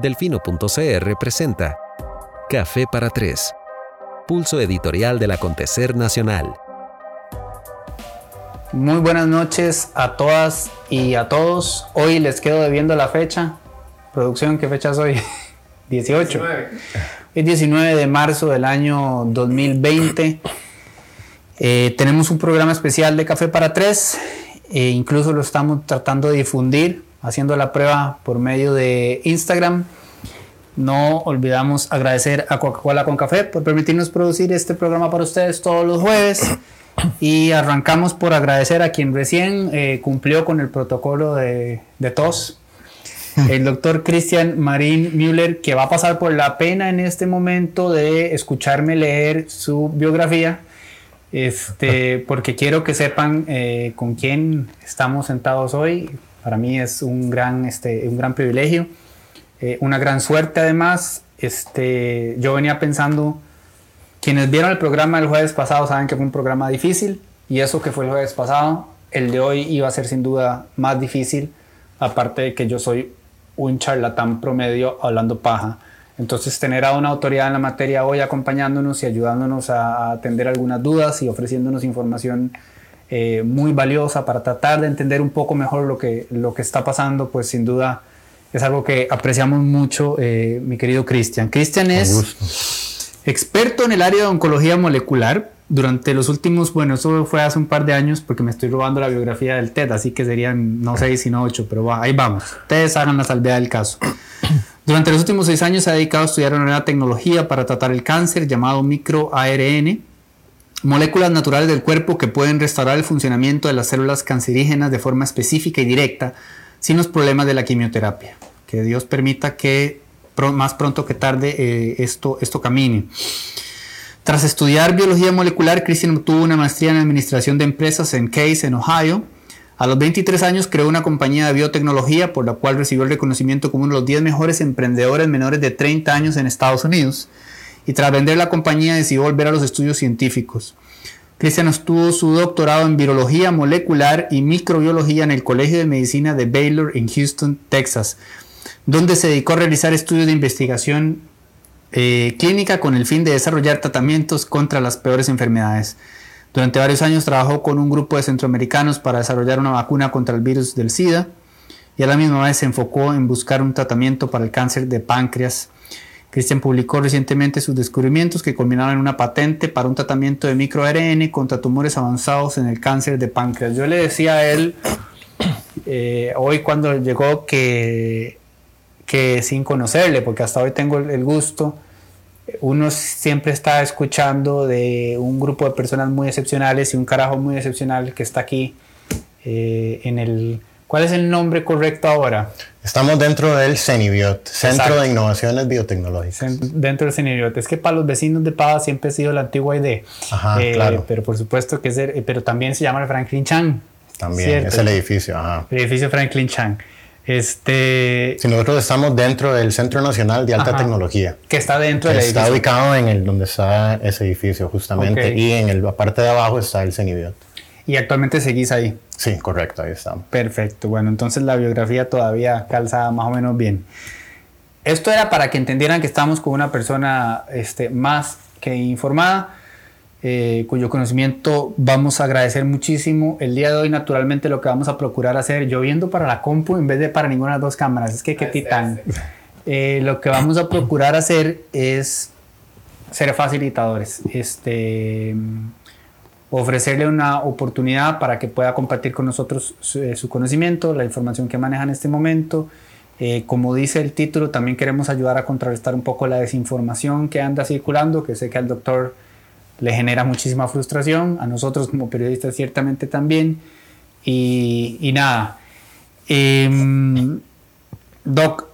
Delfino.cr presenta Café para Tres, pulso editorial del acontecer nacional. Muy buenas noches a todas y a todos. Hoy les quedo debiendo la fecha. Producción, ¿qué fecha es hoy? 18. Es 19 de marzo del año 2020. Eh, tenemos un programa especial de Café para Tres. E incluso lo estamos tratando de difundir haciendo la prueba por medio de Instagram. No olvidamos agradecer a Coca-Cola con Café por permitirnos producir este programa para ustedes todos los jueves. Y arrancamos por agradecer a quien recién eh, cumplió con el protocolo de, de tos, el doctor Christian Marín Müller, que va a pasar por la pena en este momento de escucharme leer su biografía, este, porque quiero que sepan eh, con quién estamos sentados hoy. Para mí es un gran, este, un gran privilegio, eh, una gran suerte además. Este, yo venía pensando, quienes vieron el programa el jueves pasado saben que fue un programa difícil y eso que fue el jueves pasado, el de hoy iba a ser sin duda más difícil, aparte de que yo soy un charlatán promedio hablando paja. Entonces, tener a una autoridad en la materia hoy acompañándonos y ayudándonos a atender algunas dudas y ofreciéndonos información eh, muy valiosa para tratar de entender un poco mejor lo que, lo que está pasando, pues sin duda es algo que apreciamos mucho, eh, mi querido Cristian. Cristian es experto en el área de oncología molecular. Durante los últimos, bueno, eso fue hace un par de años porque me estoy robando la biografía del TED, así que serían no seis sino ocho, pero ahí vamos. Ustedes hagan la salvedad del caso. Durante los últimos seis años se ha dedicado a estudiar una nueva tecnología para tratar el cáncer llamado microARN, moléculas naturales del cuerpo que pueden restaurar el funcionamiento de las células cancerígenas de forma específica y directa sin los problemas de la quimioterapia. Que Dios permita que más pronto que tarde eh, esto, esto camine. Tras estudiar biología molecular, Christian obtuvo una maestría en administración de empresas en Case, en Ohio. A los 23 años creó una compañía de biotecnología por la cual recibió el reconocimiento como uno de los 10 mejores emprendedores menores de 30 años en Estados Unidos y tras vender la compañía decidió volver a los estudios científicos. Cristian obtuvo su doctorado en virología molecular y microbiología en el Colegio de Medicina de Baylor en Houston, Texas, donde se dedicó a realizar estudios de investigación eh, clínica con el fin de desarrollar tratamientos contra las peores enfermedades. Durante varios años trabajó con un grupo de centroamericanos para desarrollar una vacuna contra el virus del SIDA y a la misma vez se enfocó en buscar un tratamiento para el cáncer de páncreas Christian publicó recientemente sus descubrimientos que culminaron en una patente para un tratamiento de microARN contra tumores avanzados en el cáncer de páncreas. Yo le decía a él eh, hoy cuando llegó que, que sin conocerle, porque hasta hoy tengo el gusto, uno siempre está escuchando de un grupo de personas muy excepcionales y un carajo muy excepcional que está aquí eh, en el ¿Cuál es el nombre correcto ahora? Estamos dentro del CENIBIOT, Centro de Innovaciones Biotecnológicas. Dentro del CENIBIOT. Es que para los vecinos de Pava siempre ha sido la antigua idea. Ajá, eh, claro. Pero por supuesto que es, eh, pero también se llama el Franklin Chang. También, es el edificio, ajá. El edificio Franklin Chang. Este... Si nosotros estamos dentro del Centro Nacional de Alta Tecnología. Que está dentro del edificio. Está ubicado en el donde está ese edificio, justamente. Y en la parte de abajo está el CENIBIOT. Y actualmente seguís ahí. Sí, correcto, ahí estamos. Perfecto, bueno, entonces la biografía todavía calza más o menos bien. Esto era para que entendieran que estamos con una persona este, más que informada, eh, cuyo conocimiento vamos a agradecer muchísimo. El día de hoy, naturalmente, lo que vamos a procurar hacer, yo viendo para la compu en vez de para ninguna de las dos cámaras, es que qué titán. Eh, lo que vamos a procurar hacer es ser facilitadores. Este ofrecerle una oportunidad para que pueda compartir con nosotros su, eh, conocimiento, la información que maneja en este momento. Eh, como dice el título, también queremos ayudar a contrarrestar un poco la desinformación que anda circulando, que sé que al doctor le genera muchísima frustración, a nosotros como periodistas ciertamente también. Y, y nada, eh, Doc,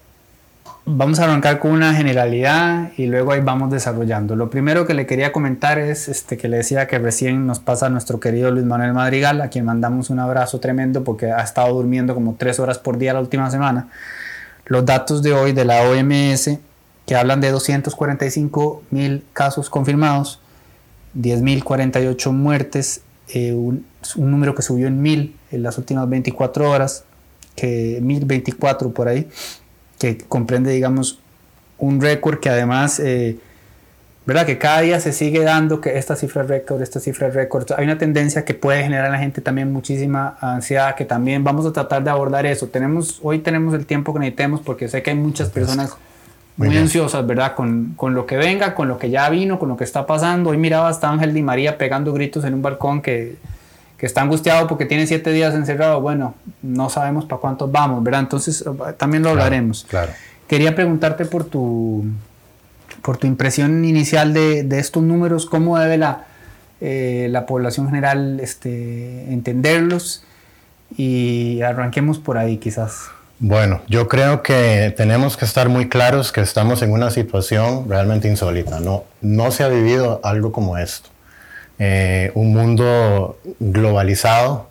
Vamos a arrancar con una generalidad y luego ahí vamos desarrollando. Lo primero que le quería comentar es este, que le decía que recién nos pasa nuestro querido Luis Manuel Madrigal, a quien mandamos un abrazo tremendo porque ha estado durmiendo como tres horas por día la última semana. Los datos de hoy de la OMS que hablan de 245 mil casos confirmados, 10.048 muertes, eh, un, un, número que subió en mil en las últimas 24 horas, que 1024 por ahí que comprende, digamos, un récord que además, eh, ¿verdad? Que cada día se sigue dando que esta cifra récord, esta cifra récord. Hay una tendencia que puede generar en la gente también muchísima ansiedad, que también vamos a tratar de abordar eso. Tenemos, hoy tenemos el tiempo que necesitemos porque sé que hay muchas personas muy, ansiosas, ¿verdad? Con, con, lo que venga, con lo que ya vino, con lo que está pasando. Hoy miraba hasta Ángel Di María pegando gritos en un balcón que, que está angustiado porque tiene siete días encerrado. Bueno, no sabemos para cuántos vamos, ¿verdad? Entonces también lo hablaremos. Claro. Quería preguntarte por tu, por tu impresión inicial de, de estos números, cómo debe la, eh, la población general este, entenderlos y arranquemos por ahí quizás. Bueno, yo creo que tenemos que estar muy claros que estamos en una situación realmente insólita. No, no se ha vivido algo como esto. Eh, un mundo globalizado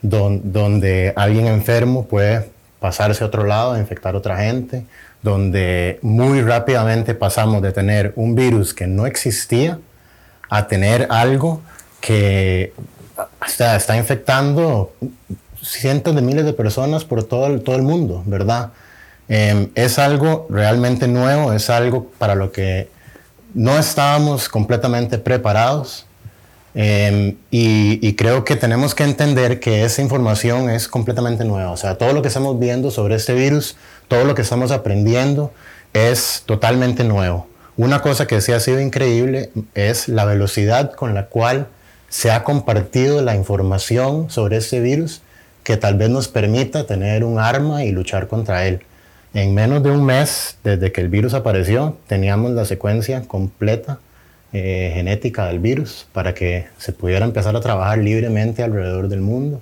donde alguien enfermo puede pasarse a otro lado, infectar a otra gente, donde muy rápidamente pasamos de tener un virus que no existía a tener algo que está, está infectando cientos de miles de personas por todo el, todo el mundo, ¿verdad? Em, es algo realmente nuevo, es algo para lo que no estábamos completamente preparados em, y, y, creo que tenemos que entender que esa información es completamente nueva. O sea, todo lo que estamos viendo sobre este virus todo lo que estamos aprendiendo es totalmente nuevo. Una cosa que sí ha sido increíble es la velocidad con la cual se ha compartido la información sobre este virus que tal vez nos permita tener un arma y luchar contra él. En menos de un mes desde que el virus apareció, teníamos la secuencia completa eh, genética del virus para que se pudiera empezar a trabajar libremente alrededor del mundo.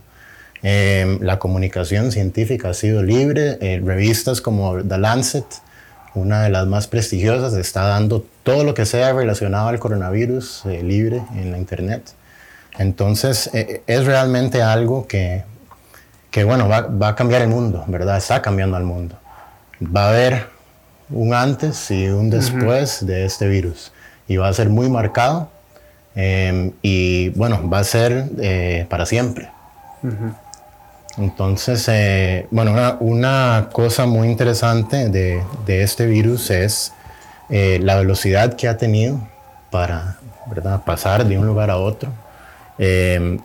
Em, la comunicación científica ha sido libre. Eh, revistas como The Lancet, una de las más prestigiosas, está dando todo lo que sea relacionado al coronavirus eh, libre en la Internet. Entonces, eh, es realmente algo que, que bueno, va, va, a cambiar el mundo, ¿verdad? Está cambiando al mundo. Va a haber un antes y un después de este virus. Y va a ser muy marcado. Em, y bueno, va a ser para siempre. Entonces, eh, bueno, una, cosa muy interesante de, este virus es eh, la velocidad que ha tenido para pasar de un lugar a otro. Em,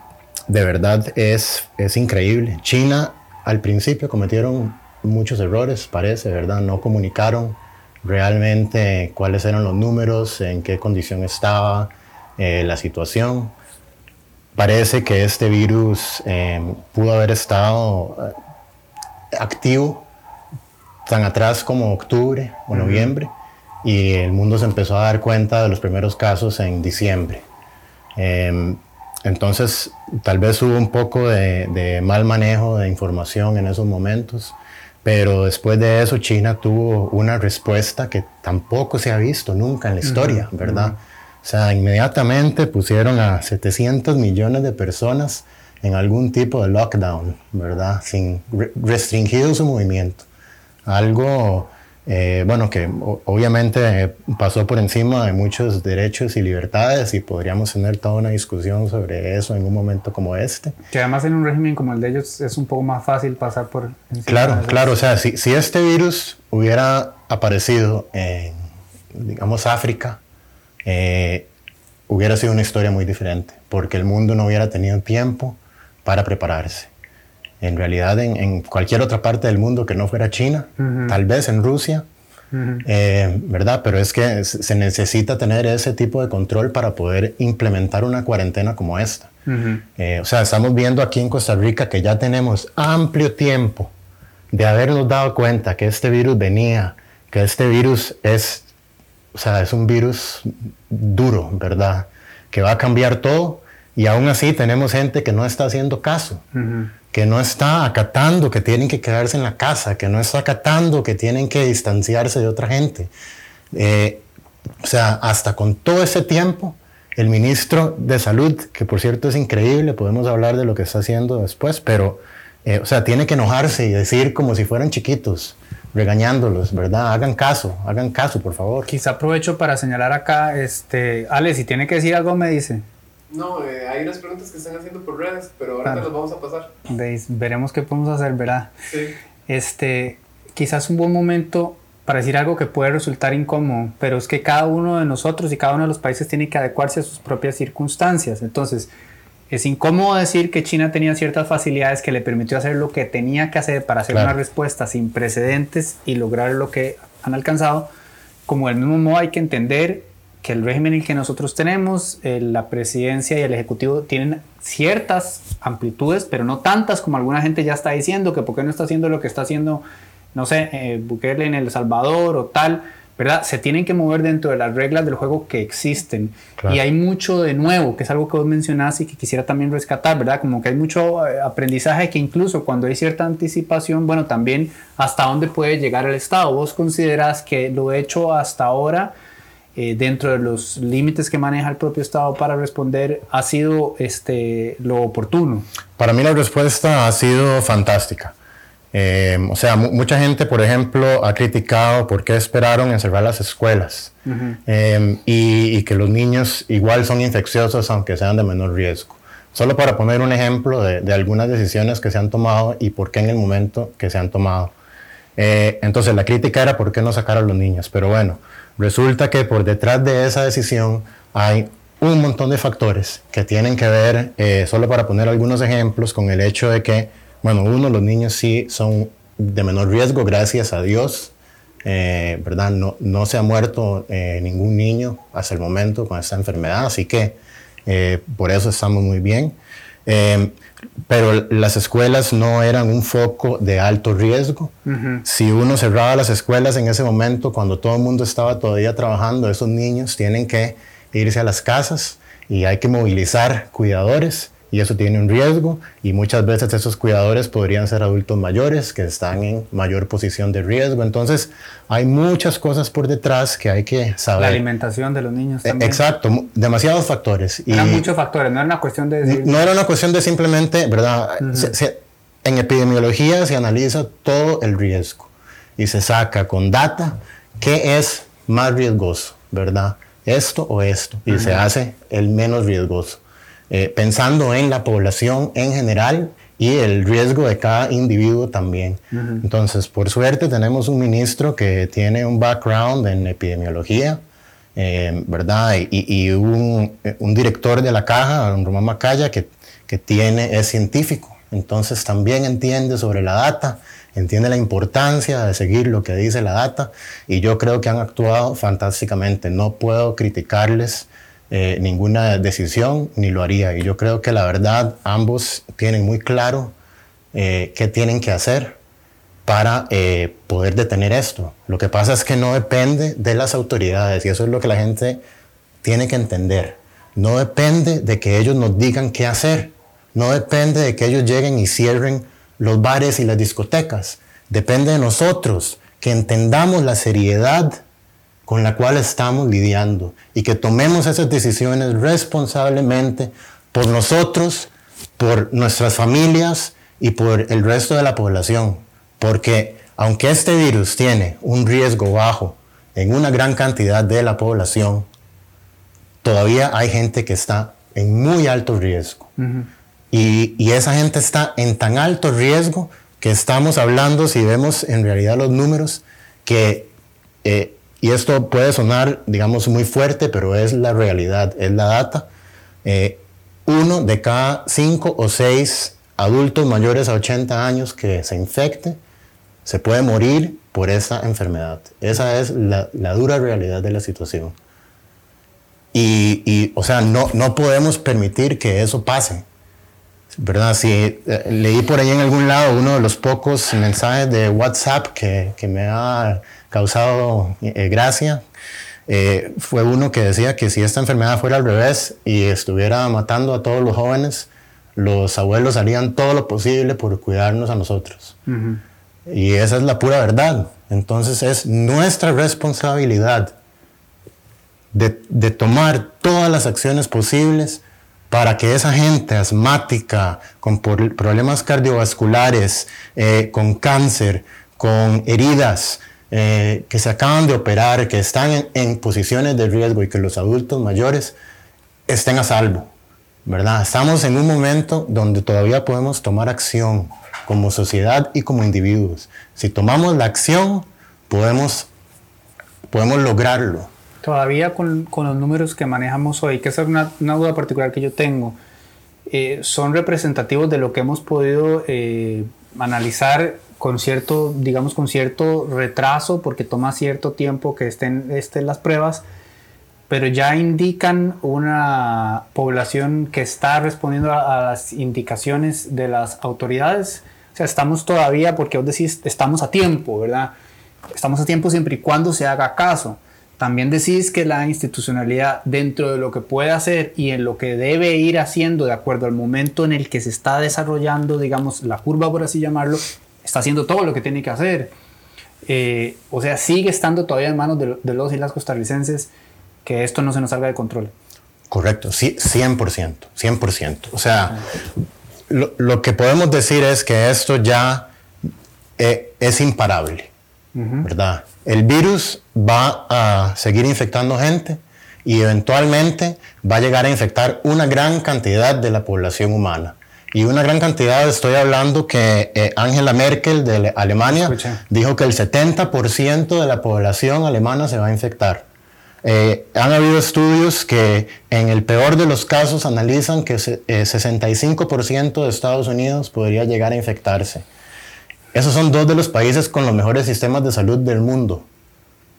de verdad es, es increíble. China al principio cometieron muchos errores, parece, ¿verdad? No comunicaron realmente cuáles eran los números, en qué condición estaba eh, la situación parece que este virus em, pudo haber estado eh, activo tan atrás como octubre o noviembre y el mundo se empezó a dar cuenta de los primeros casos en diciembre. Em, entonces, tal vez hubo un poco de, mal manejo de información en esos momentos, pero después de eso China tuvo una respuesta que tampoco se ha visto nunca en la historia, ¿verdad? O sea, inmediatamente pusieron a 700 millones de personas en algún tipo de lockdown, ¿verdad? Sin restringido su movimiento. Algo, eh, bueno, que obviamente pasó por encima de muchos derechos y libertades y podríamos tener toda una discusión sobre eso en un momento como este. Que además en un régimen como el de ellos es un poco más fácil pasar por encima Claro, claro, o sea, si, si este virus hubiera aparecido en, digamos, África, eh, hubiera sido una historia muy diferente, porque el mundo no hubiera tenido tiempo para prepararse. En realidad, en, cualquier otra parte del mundo que no fuera China, tal vez en Rusia, eh, ¿verdad? Pero es que se necesita tener ese tipo de control para poder implementar una cuarentena como esta. Eh, o sea, estamos viendo aquí en Costa Rica que ya tenemos amplio tiempo de habernos dado cuenta que este virus venía, que este virus es o sea, es un virus duro, ¿verdad? Que va a cambiar todo y aún así tenemos gente que no está haciendo caso, que no está acatando que tienen que quedarse en la casa, que no está acatando que tienen que distanciarse de otra gente. Eh, o sea, hasta con todo ese tiempo, el ministro de Salud, que por cierto es increíble, podemos hablar de lo que está haciendo después, pero, eh, o sea, tiene que enojarse y decir como si fueran chiquitos regañándolos, ¿verdad? Hagan caso, hagan caso, por favor. Quizá aprovecho para señalar acá, este, Ale, si tiene que decir algo, me dice. No, eh, hay unas preguntas que están haciendo por redes, pero ahora te las vamos a pasar. veremos qué podemos hacer, ¿verdad? Sí. Este, quizás un buen momento para decir algo que puede resultar incómodo, pero es que cada uno de nosotros y cada uno de los países tiene que adecuarse a sus propias circunstancias. Entonces, es incómodo decir que China tenía ciertas facilidades que le permitió hacer lo que tenía que hacer para hacer una respuesta sin precedentes y lograr lo que han alcanzado. Como del mismo modo hay que entender que el régimen en el que nosotros tenemos, eh, la presidencia y el ejecutivo tienen ciertas amplitudes, pero no tantas como alguna gente ya está diciendo, que por qué no está haciendo lo que está haciendo, no sé, eh, Bukele en El Salvador o tal, ¿verdad? Se tienen que mover dentro de las reglas del juego que existen. Y hay mucho de nuevo, que es algo que vos mencionás y que quisiera también rescatar, ¿verdad? Como que hay mucho eh, aprendizaje que incluso cuando hay cierta anticipación, bueno, también hasta dónde puede llegar el Estado. ¿Vos considerás que lo hecho hasta ahora eh, dentro de los límites que maneja el propio Estado para responder ha sido este, lo oportuno? Para mí la respuesta ha sido fantástica. Eh, o sea, mucha gente, por ejemplo, ha criticado por qué esperaron en cerrar las escuelas eh, y, que los niños igual son infecciosos aunque sean de menor riesgo. Solo para poner un ejemplo de, de algunas decisiones que se han tomado y por qué en el momento que se han tomado. entonces, la crítica era por qué no sacar a los niños, pero bueno, Resulta que por detrás de esa decisión hay un montón de factores que tienen que ver, eh, solo para poner algunos ejemplos, con el hecho de que, bueno, uno, los niños sí son de menor riesgo, gracias a Dios, eh, ¿verdad? No, no se ha muerto eh, ningún niño hasta el momento con esta enfermedad, así que por eso estamos muy bien. Pero las escuelas no eran un foco de alto riesgo. Si uno cerraba las escuelas en ese momento, cuando todo el mundo estaba todavía trabajando, esos niños tienen que irse a las casas y hay que movilizar cuidadores y eso tiene un riesgo y muchas veces esos cuidadores podrían ser adultos mayores que están en mayor posición de riesgo. Entonces hay muchas cosas por detrás que hay que saber. La alimentación de los niños. E, también. Exacto, demasiados factores. Eran muchos factores, no era una cuestión de... No era una cuestión de simplemente, ¿verdad? en epidemiología se analiza todo el riesgo y se saca con data qué es más riesgoso, ¿verdad? Esto o esto, y se hace el menos riesgoso. Eh, pensando en la población en general y el riesgo de cada individuo también. Entonces, por suerte tenemos un ministro que tiene un background en epidemiología, eh, ¿verdad? Y, un, director de la caja, don Román Macaya, que, que tiene, es científico. Entonces también entiende sobre la data, entiende la importancia de seguir lo que dice la data y yo creo que han actuado fantásticamente. No puedo criticarles eh, ninguna decisión ni lo haría. Y yo creo que la verdad ambos tienen muy claro eh, qué tienen que hacer para eh, poder detener esto. Lo que pasa es que no depende de las autoridades y eso es lo que la gente tiene que entender. No depende de que ellos nos digan qué hacer. No depende de que ellos lleguen y cierren los bares y las discotecas. Depende de nosotros que entendamos la seriedad con la cual estamos lidiando y que tomemos esas decisiones responsablemente por nosotros, por nuestras familias y por el resto de la población. Porque aunque este virus tiene un riesgo bajo en una gran cantidad de la población, todavía hay gente que está en muy alto riesgo. y, esa gente está en tan alto riesgo que estamos hablando, si vemos en realidad los números, que eh, y esto puede sonar, digamos, muy fuerte, pero es la realidad, es la data. Eh, uno de cada cinco o seis adultos mayores a 80 años que se infecte se puede morir por esa enfermedad. Esa es la, dura realidad de la situación. Y, o sea, no, no podemos permitir que eso pase. ¿Verdad? Si eh, leí por ahí en algún lado uno de los pocos mensajes de WhatsApp que, que me ha causado eh, gracia eh, fue uno que decía que si esta enfermedad fuera al revés y estuviera matando a todos los jóvenes, los abuelos harían todo lo posible por cuidarnos a nosotros. Y esa es la pura verdad. Entonces es nuestra responsabilidad de, tomar todas las acciones posibles para que esa gente asmática, con problemas cardiovasculares, eh, con cáncer, con heridas, eh, que se acaban de operar, que están en, posiciones de riesgo y que los adultos mayores estén a salvo. ¿verdad? Estamos en un momento donde todavía podemos tomar acción como sociedad y como individuos. Si tomamos la acción, podemos, podemos lograrlo. Todavía con, con los números que manejamos hoy, que es una, una duda particular que yo tengo, eh, son representativos de lo que hemos podido eh, analizar con cierto, digamos, con cierto retraso, porque toma cierto tiempo que estén, estén las pruebas, pero ya indican una población que está respondiendo a, a, las indicaciones de las autoridades. O sea, estamos todavía, porque vos decís, estamos a tiempo, ¿verdad? Estamos a tiempo siempre y cuando se haga caso. También decís que la institucionalidad dentro de lo que puede hacer y en lo que debe ir haciendo de acuerdo al momento en el que se está desarrollando, digamos, la curva, por así llamarlo, está haciendo todo lo que tiene que hacer. Eh, o sea, sigue estando todavía en manos de, de, los y las costarricenses que esto no se nos salga de control. Correcto, sí, 100%, 100%. O sea, lo, lo que podemos decir es que esto ya eh, es imparable, uh -huh. ¿verdad? El virus va a seguir infectando gente y eventualmente va a llegar a infectar una gran cantidad de la población humana. Y una gran cantidad, estoy hablando que eh, Angela Merkel de Alemania Escucha. dijo que el 70% de la población alemana se va a infectar. Eh, han habido estudios que en el peor de los casos analizan que se, eh, 65% de Estados Unidos podría llegar a infectarse. Esos son dos de los países con los mejores sistemas de salud del mundo.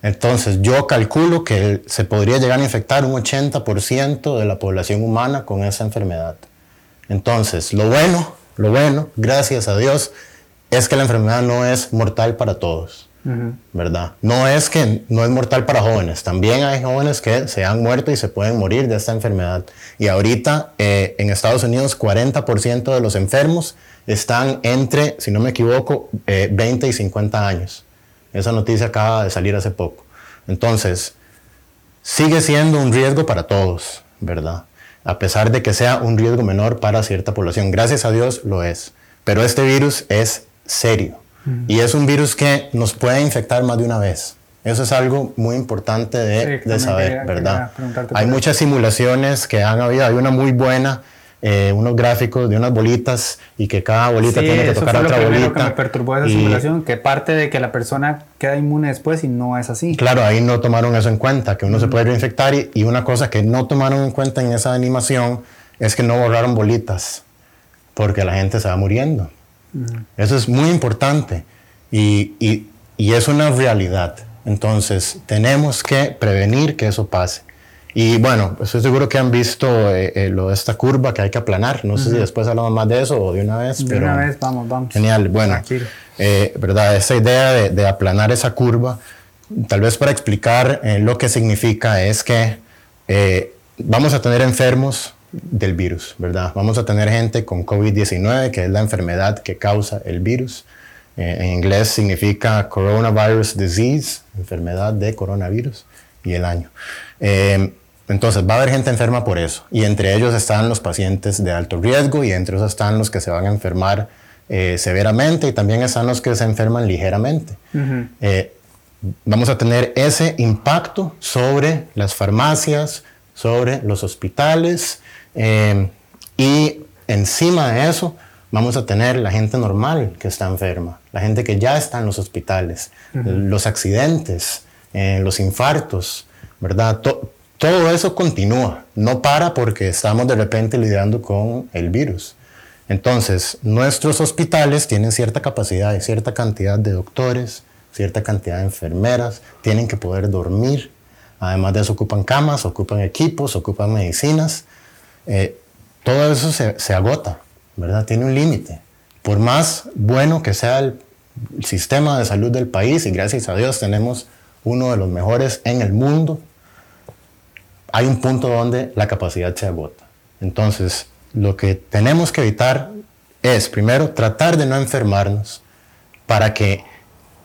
Entonces, yo calculo que se podría llegar a infectar un 80% de la población humana con esa enfermedad. Entonces, lo bueno, lo bueno, gracias a Dios, es que la enfermedad no es mortal para todos, uh -huh. ¿verdad? No es que no es mortal para jóvenes, también hay jóvenes que se han muerto y se pueden morir de esta enfermedad. Y ahorita eh, en Estados Unidos 40% de los enfermos están entre, si no me equivoco, eh, 20 y 50 años. Esa noticia acaba de salir hace poco. Entonces, sigue siendo un riesgo para todos, ¿verdad? A pesar de que sea un riesgo menor para cierta población. Gracias a Dios lo es. Pero este virus es serio. Mm. Y es un virus que nos puede infectar más de una vez. Eso es algo muy importante de, sí, de saber, quería, ¿verdad? Quería Hay muchas simulaciones que han habido. Hay una muy buena eh, unos gráficos de unas bolitas y que cada bolita sí, tiene que tocar otra lo bolita. que me perturbó esa y, simulación, que parte de que la persona queda inmune después y no es así. Claro, ahí no tomaron eso en cuenta, que uno mm. se puede reinfectar y, y, una cosa que no tomaron en cuenta en esa animación es que no borraron bolitas, porque la gente se va muriendo. Mm. Eso es muy importante y, y es una realidad. Entonces, tenemos que prevenir que eso pase. Y bueno, estoy seguro que han visto eh, eh, lo de esta curva que hay que aplanar. No uh -huh. sé si después hablamos más de eso o de una vez. De pero una vez, vamos, vamos. Genial. Bueno, eh, ¿verdad? Esa idea de, de, aplanar esa curva, tal vez para explicar eh, lo que significa, es que vamos a tener enfermos del virus, ¿verdad? Vamos a tener gente con COVID-19, que es la enfermedad que causa el virus. en inglés significa Coronavirus Disease, enfermedad de coronavirus, y el año. Eh, entonces va a haber gente enferma por eso y entre ellos están los pacientes de alto riesgo y entre esos están los que se van a enfermar eh, severamente y también están los que se enferman ligeramente. Uh -huh. eh, vamos a tener ese impacto sobre las farmacias, sobre los hospitales eh, y encima de eso vamos a tener la gente normal que está enferma, la gente que ya está en los hospitales, uh -huh. los accidentes, los infartos, ¿verdad? To todo eso continúa, no para porque estamos de repente lidiando con el virus. Entonces, nuestros hospitales tienen cierta capacidad y cierta cantidad de doctores, cierta cantidad de enfermeras, tienen que poder dormir. Además de eso, ocupan camas, ocupan equipos, ocupan medicinas. Eh, todo eso se, agota, ¿verdad? Tiene un límite. Por más bueno que sea el sistema de salud del país, y gracias a Dios tenemos uno de los mejores en el mundo, hay un punto donde la capacidad se agota. Entonces, lo que tenemos que evitar es, primero, tratar de no enfermarnos para que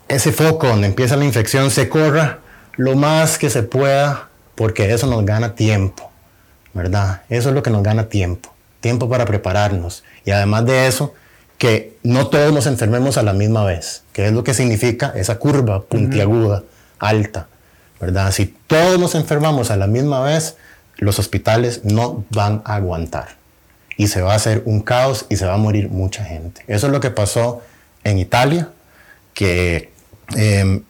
ese foco donde empieza la infección se corra lo más que se pueda, porque eso nos gana tiempo, ¿verdad? Eso es lo que nos gana tiempo, tiempo para prepararnos. Y además de eso, que no todos nos enfermemos a la misma vez, que es lo que significa esa curva puntiaguda, uh -huh. alta. ¿Verdad? Si todos nos enfermamos a la misma vez, los hospitales no van a aguantar. y se va a hacer un caos y se va a morir mucha gente. Eso es lo que pasó en Italia, que em,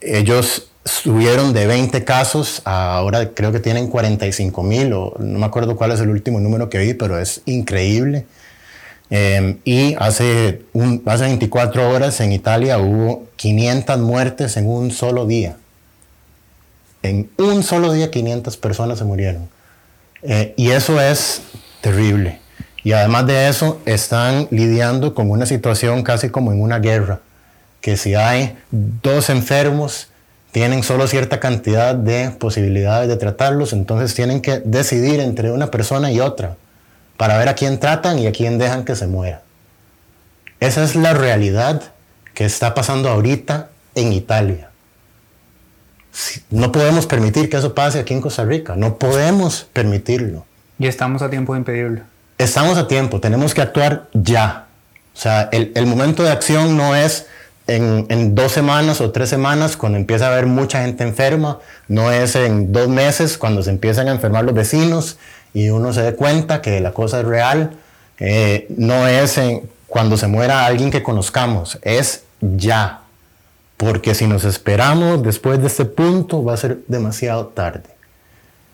ellos subieron de 20 casos ahora creo que tienen 45 mil, o no me acuerdo cuál es el último número que vi, pero es increíble. Em, y hace, un, hace 24 horas en Italia hubo 500 muertes en un solo día. En un solo día 500 personas se murieron. Eh, y eso es terrible. Y además de eso, están lidiando con una situación casi como en una guerra, que si hay dos enfermos, tienen solo cierta cantidad de posibilidades de tratarlos, entonces tienen que decidir entre una persona y otra para ver a quién tratan y a quién dejan que se muera. Esa es la realidad que está pasando ahorita en Italia. No podemos permitir que eso pase aquí en Costa Rica, no podemos permitirlo. Y estamos a tiempo de impedirlo. Estamos a tiempo, tenemos que actuar ya. O sea, el, el momento de acción no es en, en, dos semanas o tres semanas cuando empieza a haber mucha gente enferma, no es en dos meses cuando se empiezan a enfermar los vecinos y uno se dé cuenta que la cosa es real, eh, no es en, cuando se muera alguien que conozcamos, es ya. Porque si nos esperamos después de este punto va a ser demasiado tarde.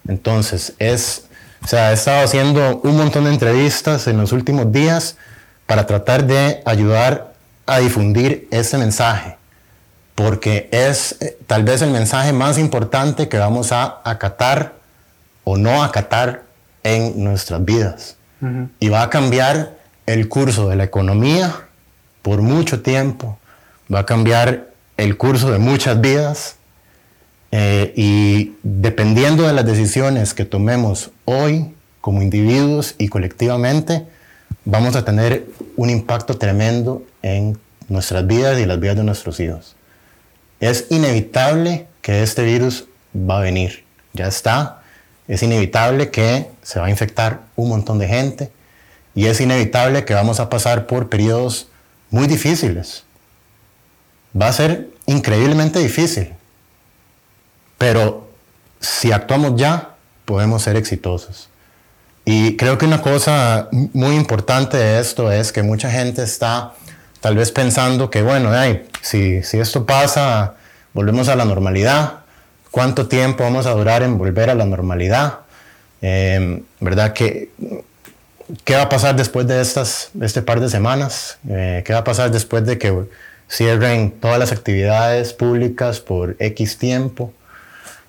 Entonces, es, o sea, he estado haciendo un montón de entrevistas en los últimos días para tratar de ayudar a difundir ese mensaje, porque es eh, tal vez el mensaje más importante que vamos a acatar o no acatar en nuestras vidas. Y va a cambiar el curso de la economía por mucho tiempo, va a cambiar el curso de muchas vidas eh, y dependiendo de las decisiones que tomemos hoy como individuos y colectivamente, vamos a tener un impacto tremendo en nuestras vidas y las vidas de nuestros hijos. Es inevitable que este virus va a venir, ya está, es inevitable que se va a infectar un montón de gente y es inevitable que vamos a pasar por periodos muy difíciles. Va a ser increíblemente difícil, pero si actuamos ya, podemos ser exitosos. Y creo que una cosa muy importante de esto es que mucha gente está tal vez pensando que, bueno, si, si esto pasa, volvemos a la normalidad. ¿Cuánto tiempo vamos a durar en volver a la normalidad? Em, ¿Verdad? ¿Qué, ¿Qué va a pasar después de estas, este par de semanas? Eh, ¿Qué va a pasar después de que cierren todas las actividades públicas por X tiempo?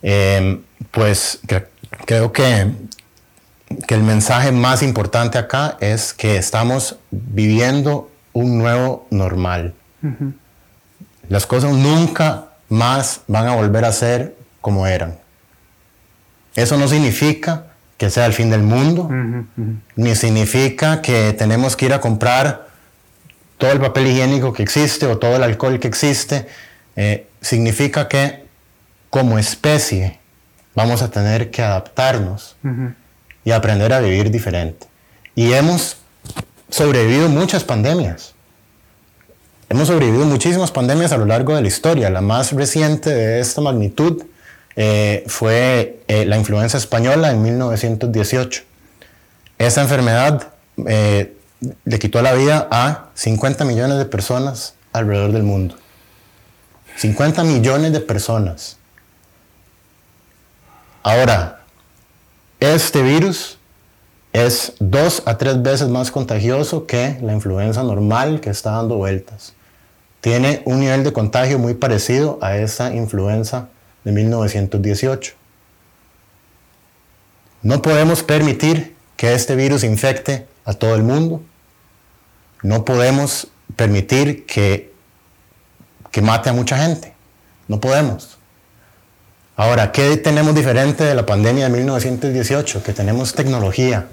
Em, pues creo que que el mensaje más importante acá es que estamos viviendo un nuevo normal. Las cosas nunca más van a volver a ser como eran. Eso no significa que sea el fin del mundo, ni significa que tenemos que ir a comprar todo el papel higiénico que existe o todo el alcohol que existe. Eh, significa que como especie vamos a tener que adaptarnos y aprender a vivir diferente. Y hemos sobrevivido muchas pandemias. Hemos sobrevivido muchísimas pandemias a lo largo de la historia. La más reciente de esta magnitud eh, fue eh, la influenza española en 1918. Esa enfermedad eh, le quitó la vida a 50 millones de personas alrededor del mundo. 50 millones de personas. Ahora, este virus es dos a tres veces más contagioso que la influenza normal que está dando vueltas. Tiene un nivel de contagio muy parecido a esa influenza de 1918. No podemos permitir que este virus infecte a todo el mundo. No podemos permitir que, que mate a mucha gente. No podemos. Ahora, ¿qué tenemos diferente de la pandemia de 1918? Que tenemos tecnología,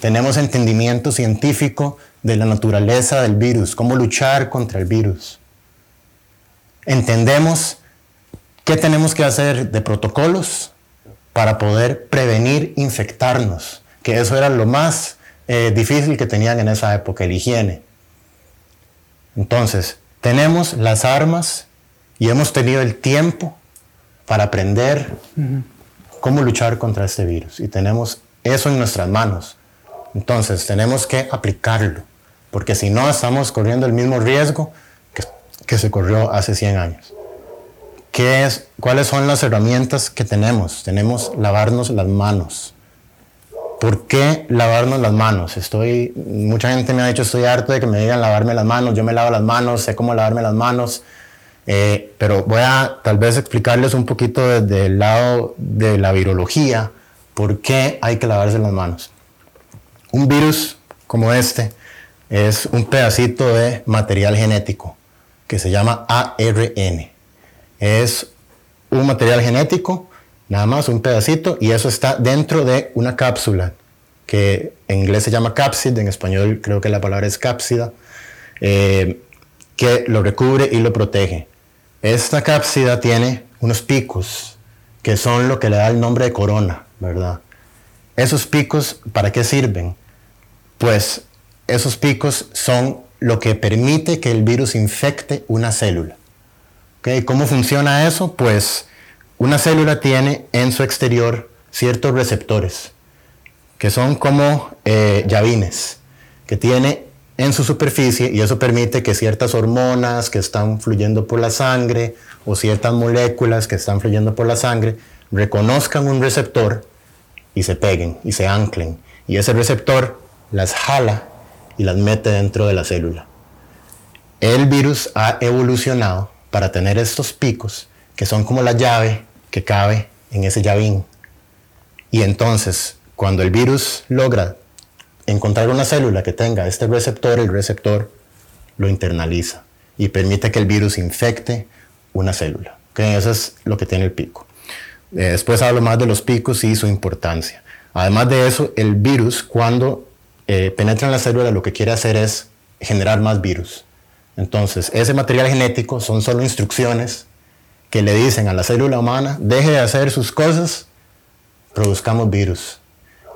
tenemos entendimiento científico de la naturaleza del virus, cómo luchar contra el virus. Entendemos qué tenemos que hacer de protocolos para poder prevenir infectarnos, que eso era lo más eh, difícil que tenían en esa época, el higiene. Entonces, tenemos las armas y hemos tenido el tiempo para aprender cómo luchar contra este virus. Y tenemos eso en nuestras manos. Entonces tenemos que aplicarlo, porque si no estamos corriendo el mismo riesgo que, que se corrió hace 100 años. ¿Qué es, ¿Cuáles son las herramientas que tenemos? Tenemos lavarnos las manos. ¿Por qué lavarnos las manos? Estoy, mucha gente me ha dicho, estoy harto de que me digan lavarme las manos, yo me lavo las manos, sé cómo lavarme las manos, eh, pero voy a tal vez explicarles un poquito desde el lado de la virología, por qué hay que lavarse las manos. Un virus como este es un pedacito de material genético que se llama ARN. Es un material genético, nada más un pedacito, y eso está dentro de una cápsula que en inglés se llama cápside, en español creo que la palabra es cápsida, eh, que lo recubre y lo protege. Esta cápsida tiene unos picos que son lo que le da el nombre de corona, ¿verdad? Esos picos, ¿para qué sirven? Pues esos picos son lo que permite que el virus infecte una célula. ¿Okay? ¿Cómo funciona eso? Pues una célula tiene en su exterior ciertos receptores, que son como eh, llavines, que tiene en su superficie y eso permite que ciertas hormonas que están fluyendo por la sangre o ciertas moléculas que están fluyendo por la sangre reconozcan un receptor y se peguen y se anclen. Y ese receptor las jala y las mete dentro de la célula. El virus ha evolucionado para tener estos picos que son como la llave que cabe en ese llavín. Y entonces, cuando el virus logra encontrar una célula que tenga este receptor, el receptor lo internaliza y permite que el virus infecte una célula. Eso es lo que tiene el pico. Eh, después hablo más de los picos y su importancia. Además de eso, el virus cuando eh, penetra en la célula lo que quiere hacer es generar más virus. Entonces, ese material genético son solo instrucciones que le dicen a la célula humana, deje de hacer sus cosas, produzcamos virus.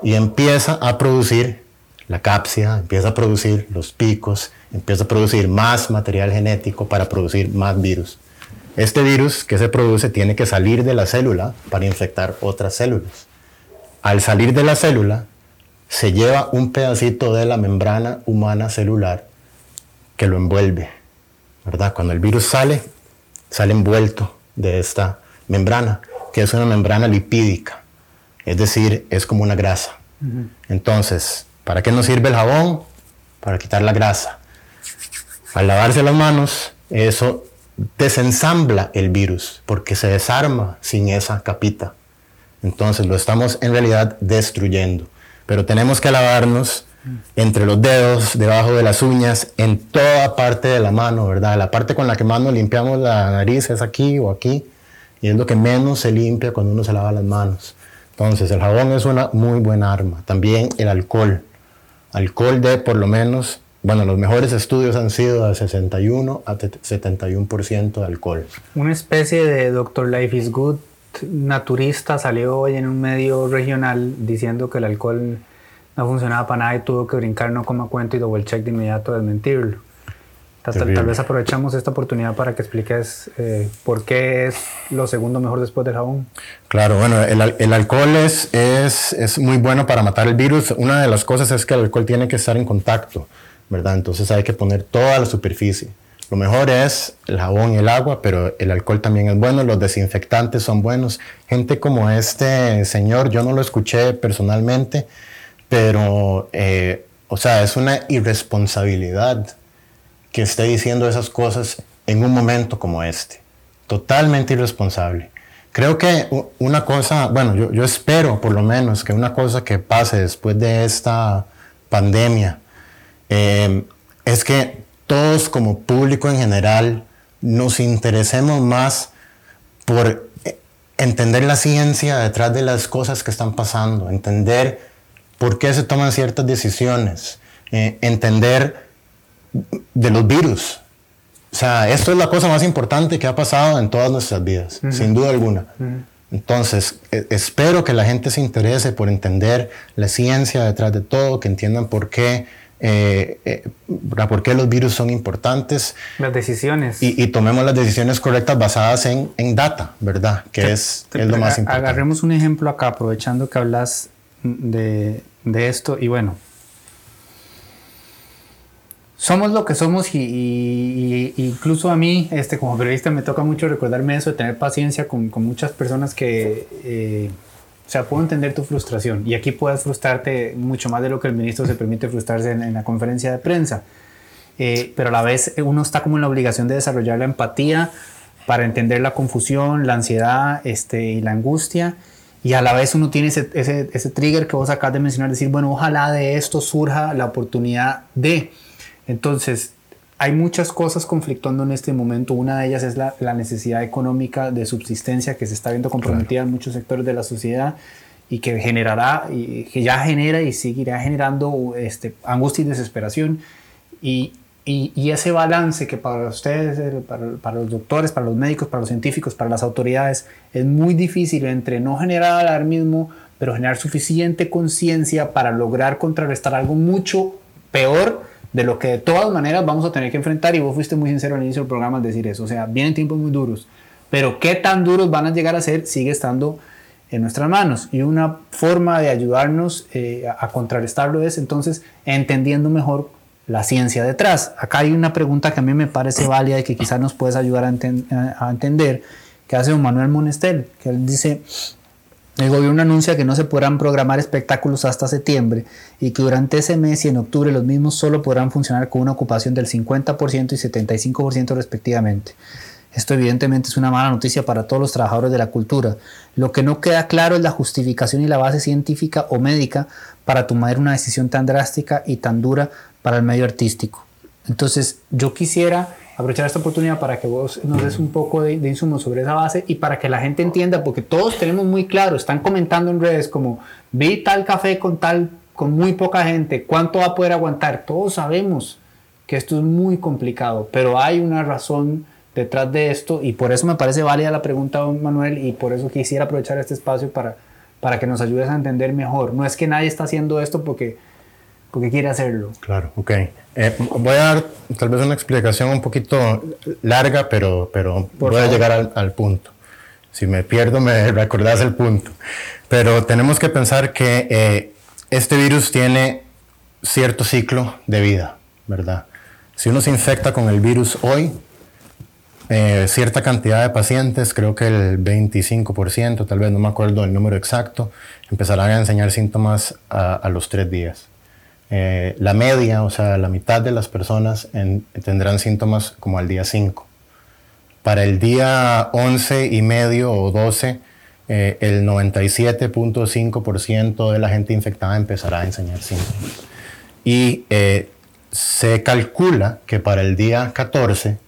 Y empieza a producir la cápsida, empieza a producir los picos, empieza a producir más material genético para producir más virus. Este virus que se produce tiene que salir de la célula para infectar otras células. Al salir de la célula, se lleva un pedacito de la membrana humana celular que lo envuelve. ¿verdad? Cuando el virus sale, sale envuelto de esta membrana, que es una membrana lipídica, es decir, es como una grasa. Entonces, ¿Para qué nos sirve el jabón? Para quitar la grasa. Al lavarse las manos, eso desensambla el virus porque se desarma sin esa capita. Entonces lo estamos en realidad destruyendo. Pero tenemos que lavarnos entre los dedos, debajo de las uñas, en toda parte de la mano, ¿verdad? La parte con la que más nos limpiamos la nariz es aquí o aquí, y es lo que menos se limpia cuando uno se lava las manos. Entonces el jabón es una muy buena arma. También el alcohol alcohol de por lo menos, bueno, los mejores estudios han sido de 61 a 71% de alcohol. Una especie de Dr. Life is Good naturista salió hoy en un medio regional diciendo que el alcohol no funcionaba para nada y tuvo que brincar no como cuento y double check de inmediato desmentirlo. Tal, vez aprovechamos esta oportunidad para que expliques eh, por qué es lo segundo mejor después del jabón. Claro, bueno, el, el alcohol es, es, es, muy bueno para matar el virus. Una de las cosas es que el alcohol tiene que estar en contacto, ¿verdad? Entonces hay que poner toda la superficie. Lo mejor es el jabón y el agua, pero el alcohol también es bueno, los desinfectantes son buenos. Gente como este señor, yo no lo escuché personalmente, pero, eh, o sea, es una irresponsabilidad que esté diciendo esas cosas en un momento como este. Totalmente irresponsable. Creo que una cosa, bueno, yo, espero por lo menos que una cosa que pase después de esta pandemia eh, es que todos como público en general nos interesemos más por entender la ciencia detrás de las cosas que están pasando, entender por qué se toman ciertas decisiones, eh, entender de los virus. O sea, esto es la cosa más importante que ha pasado en todas nuestras vidas, sin duda alguna. Entonces, e, espero que la gente se interese por entender la ciencia detrás de todo, que entiendan por qué, eh, eh, por qué los virus son importantes. Las decisiones. Y, tomemos las decisiones correctas basadas en, en data, ¿verdad? Que es, es, lo más importante. Agarremos un ejemplo acá, aprovechando que hablas de, esto. Y bueno, somos lo que somos y, incluso a mí, este, como periodista, me toca mucho recordarme eso, de tener paciencia con, muchas personas que, eh, o sea, puedo entender tu frustración y aquí puedes frustrarte mucho más de lo que el ministro se permite frustrarse en, la conferencia de prensa. Eh, pero a la vez uno está como en la obligación de desarrollar la empatía para entender la confusión, la ansiedad este, y la angustia. Y a la vez uno tiene ese, ese, ese trigger que vos acabas de mencionar, decir, bueno, ojalá de esto surja la oportunidad de. Entonces, hay muchas cosas conflictuando en este momento. Una de ellas es la, la necesidad económica de subsistencia que se está viendo comprometida en muchos sectores de la sociedad y que generará, y que ya genera y seguirá generando este, angustia y desesperación. Y, y, y ese balance que para ustedes, para, para los doctores, para los médicos, para los científicos, para las autoridades, es muy difícil entre no generar alarmismo, pero generar suficiente conciencia para lograr contrarrestar algo mucho peor de lo que de todas maneras vamos a tener que enfrentar. Y vos fuiste muy sincero al inicio del programa al decir eso. O sea, vienen tiempos muy duros, pero qué tan duros van a llegar a ser sigue estando en nuestras manos. Y una forma de ayudarnos eh, a, a contrarrestarlo es entonces entendiendo mejor la ciencia detrás. Acá hay una pregunta que a mí me parece válida y que quizás nos puedes ayudar a, enten- a- a entender, que hace don Manuel Monestel, que él dice, el gobierno anuncia que no se podrán programar espectáculos hasta septiembre y que durante ese mes y en octubre los mismos solo podrán funcionar con una ocupación del 50% y 75% respectivamente. Esto evidentemente es una mala noticia para todos los trabajadores de la cultura. Lo que no queda claro es la justificación y la base científica o médica para tomar una decisión tan drástica y tan dura para el medio artístico. Entonces, yo quisiera aprovechar esta oportunidad para que vos nos des un poco de, de insumos sobre esa base y para que la gente entienda, porque todos tenemos muy claro, están comentando en redes como, vi tal café con tal, con muy poca gente, ¿cuánto va a poder aguantar? Todos sabemos que esto es muy complicado, pero hay una razón detrás de esto y por eso me parece válida la pregunta, don Manuel, y por eso quisiera aprovechar este espacio para, para que nos ayudes a entender mejor. No es que nadie está haciendo esto porque, porque quiere hacerlo. Claro, ok. Eh, voy a dar tal vez una explicación un poquito larga, pero, pero Por voy a llegar al, al punto. Si me pierdo, me recordás el punto. Pero tenemos que pensar que eh, este virus tiene cierto ciclo de vida, ¿verdad? Si uno se infecta con el virus hoy, eh, cierta cantidad de pacientes, creo que el 25%, tal vez no me acuerdo el número exacto, empezarán a enseñar síntomas a, a los tres días. Eh, la media, o sea, la mitad de las personas en- tendrán síntomas como al día 5. Para el día 11 y medio o 12, eh, el 97.5% de la gente infectada empezará a enseñar síntomas. Y eh, se calcula que para el día 14,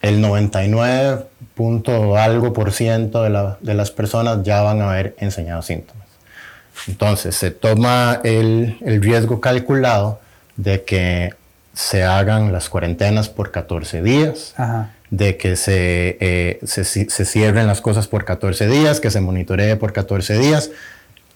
el 99 punto algo por ciento de las personas ya van a haber enseñado síntomas. Entonces se toma el, el riesgo calculado de que se hagan las cuarentenas por 14 días, Ajá. de que se, eh, se, ci- se cierren las cosas por 14 días, que se monitoree por 14 días.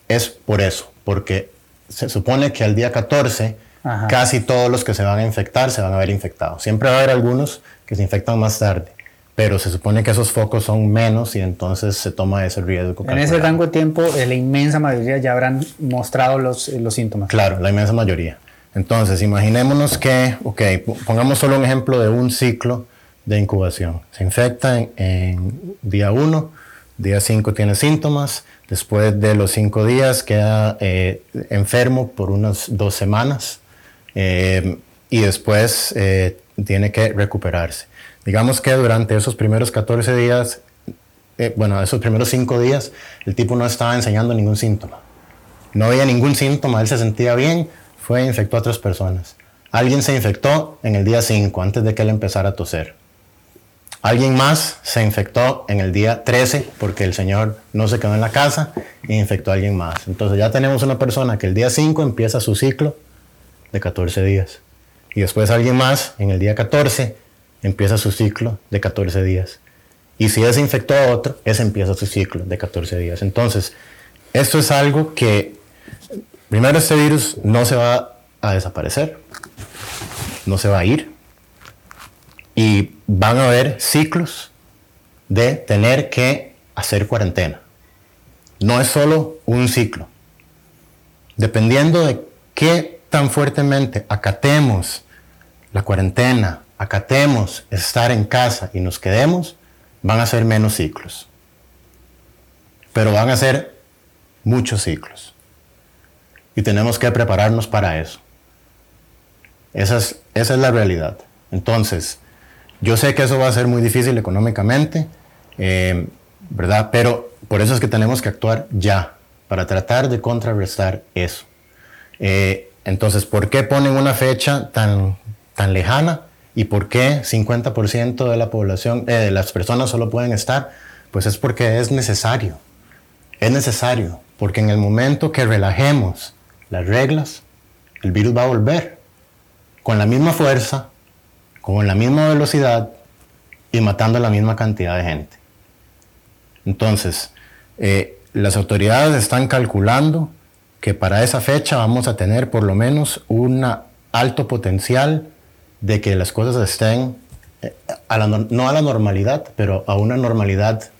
Es por eso, porque se supone que al día 14 Ajá. casi todos los que se van a infectar se van a ver infectados. Siempre va a haber algunos que se infectan más tarde, pero se supone que esos focos son menos y entonces se toma ese riesgo. En ese rango de tiempo, eh, la inmensa mayoría ya habrán mostrado los, eh, los síntomas. Claro, la inmensa mayoría. Entonces, imaginémonos que, ok, po- pongamos solo un ejemplo de un ciclo de incubación. Se infecta en, en día 1, día 5 tiene síntomas, después de los 5 días queda eh, enfermo por unas dos semanas eh, y después eh, tiene que recuperarse. Digamos que durante esos primeros 14 días, eh, bueno, esos primeros 5 días, el tipo no estaba enseñando ningún síntoma. No había ningún síntoma, él se sentía bien, fue e infectó a otras personas. Alguien se infectó en el día 5, antes de que él empezara a toser. Alguien más se infectó en el día 13 porque el señor no se quedó en la casa e infectó a alguien más. Entonces ya tenemos una persona que el día 5 empieza su ciclo de 14 días. Y después alguien más en el día 14 empieza su ciclo de 14 días. Y si ese infectó a otro, ese empieza su ciclo de 14 días. Entonces, esto es algo que, primero, este virus no se va a desaparecer, no se va a ir. Y van a haber ciclos de tener que hacer cuarentena. No es solo un ciclo. Dependiendo de qué tan fuertemente acatemos la cuarentena, acatemos estar en casa y nos quedemos, van a ser menos ciclos. Pero van a ser muchos ciclos. Y tenemos que prepararnos para eso. Esa es, esa es la realidad. Entonces, yo sé que eso va a ser muy difícil económicamente, eh, ¿verdad? Pero por eso es que tenemos que actuar ya, para tratar de contrarrestar eso. Eh, entonces, ¿por qué ponen una fecha tan, tan lejana? ¿Y por qué 50% de la población, eh, de las personas solo pueden estar? Pues es porque es necesario. Es necesario, porque en el momento que relajemos las reglas, el virus va a volver con la misma fuerza, con la misma velocidad y matando a la misma cantidad de gente. Entonces, eh, las autoridades están calculando que para esa fecha vamos a tener por lo menos un alto potencial de que las cosas estén, eh, no a la normalidad, pero a una normalidad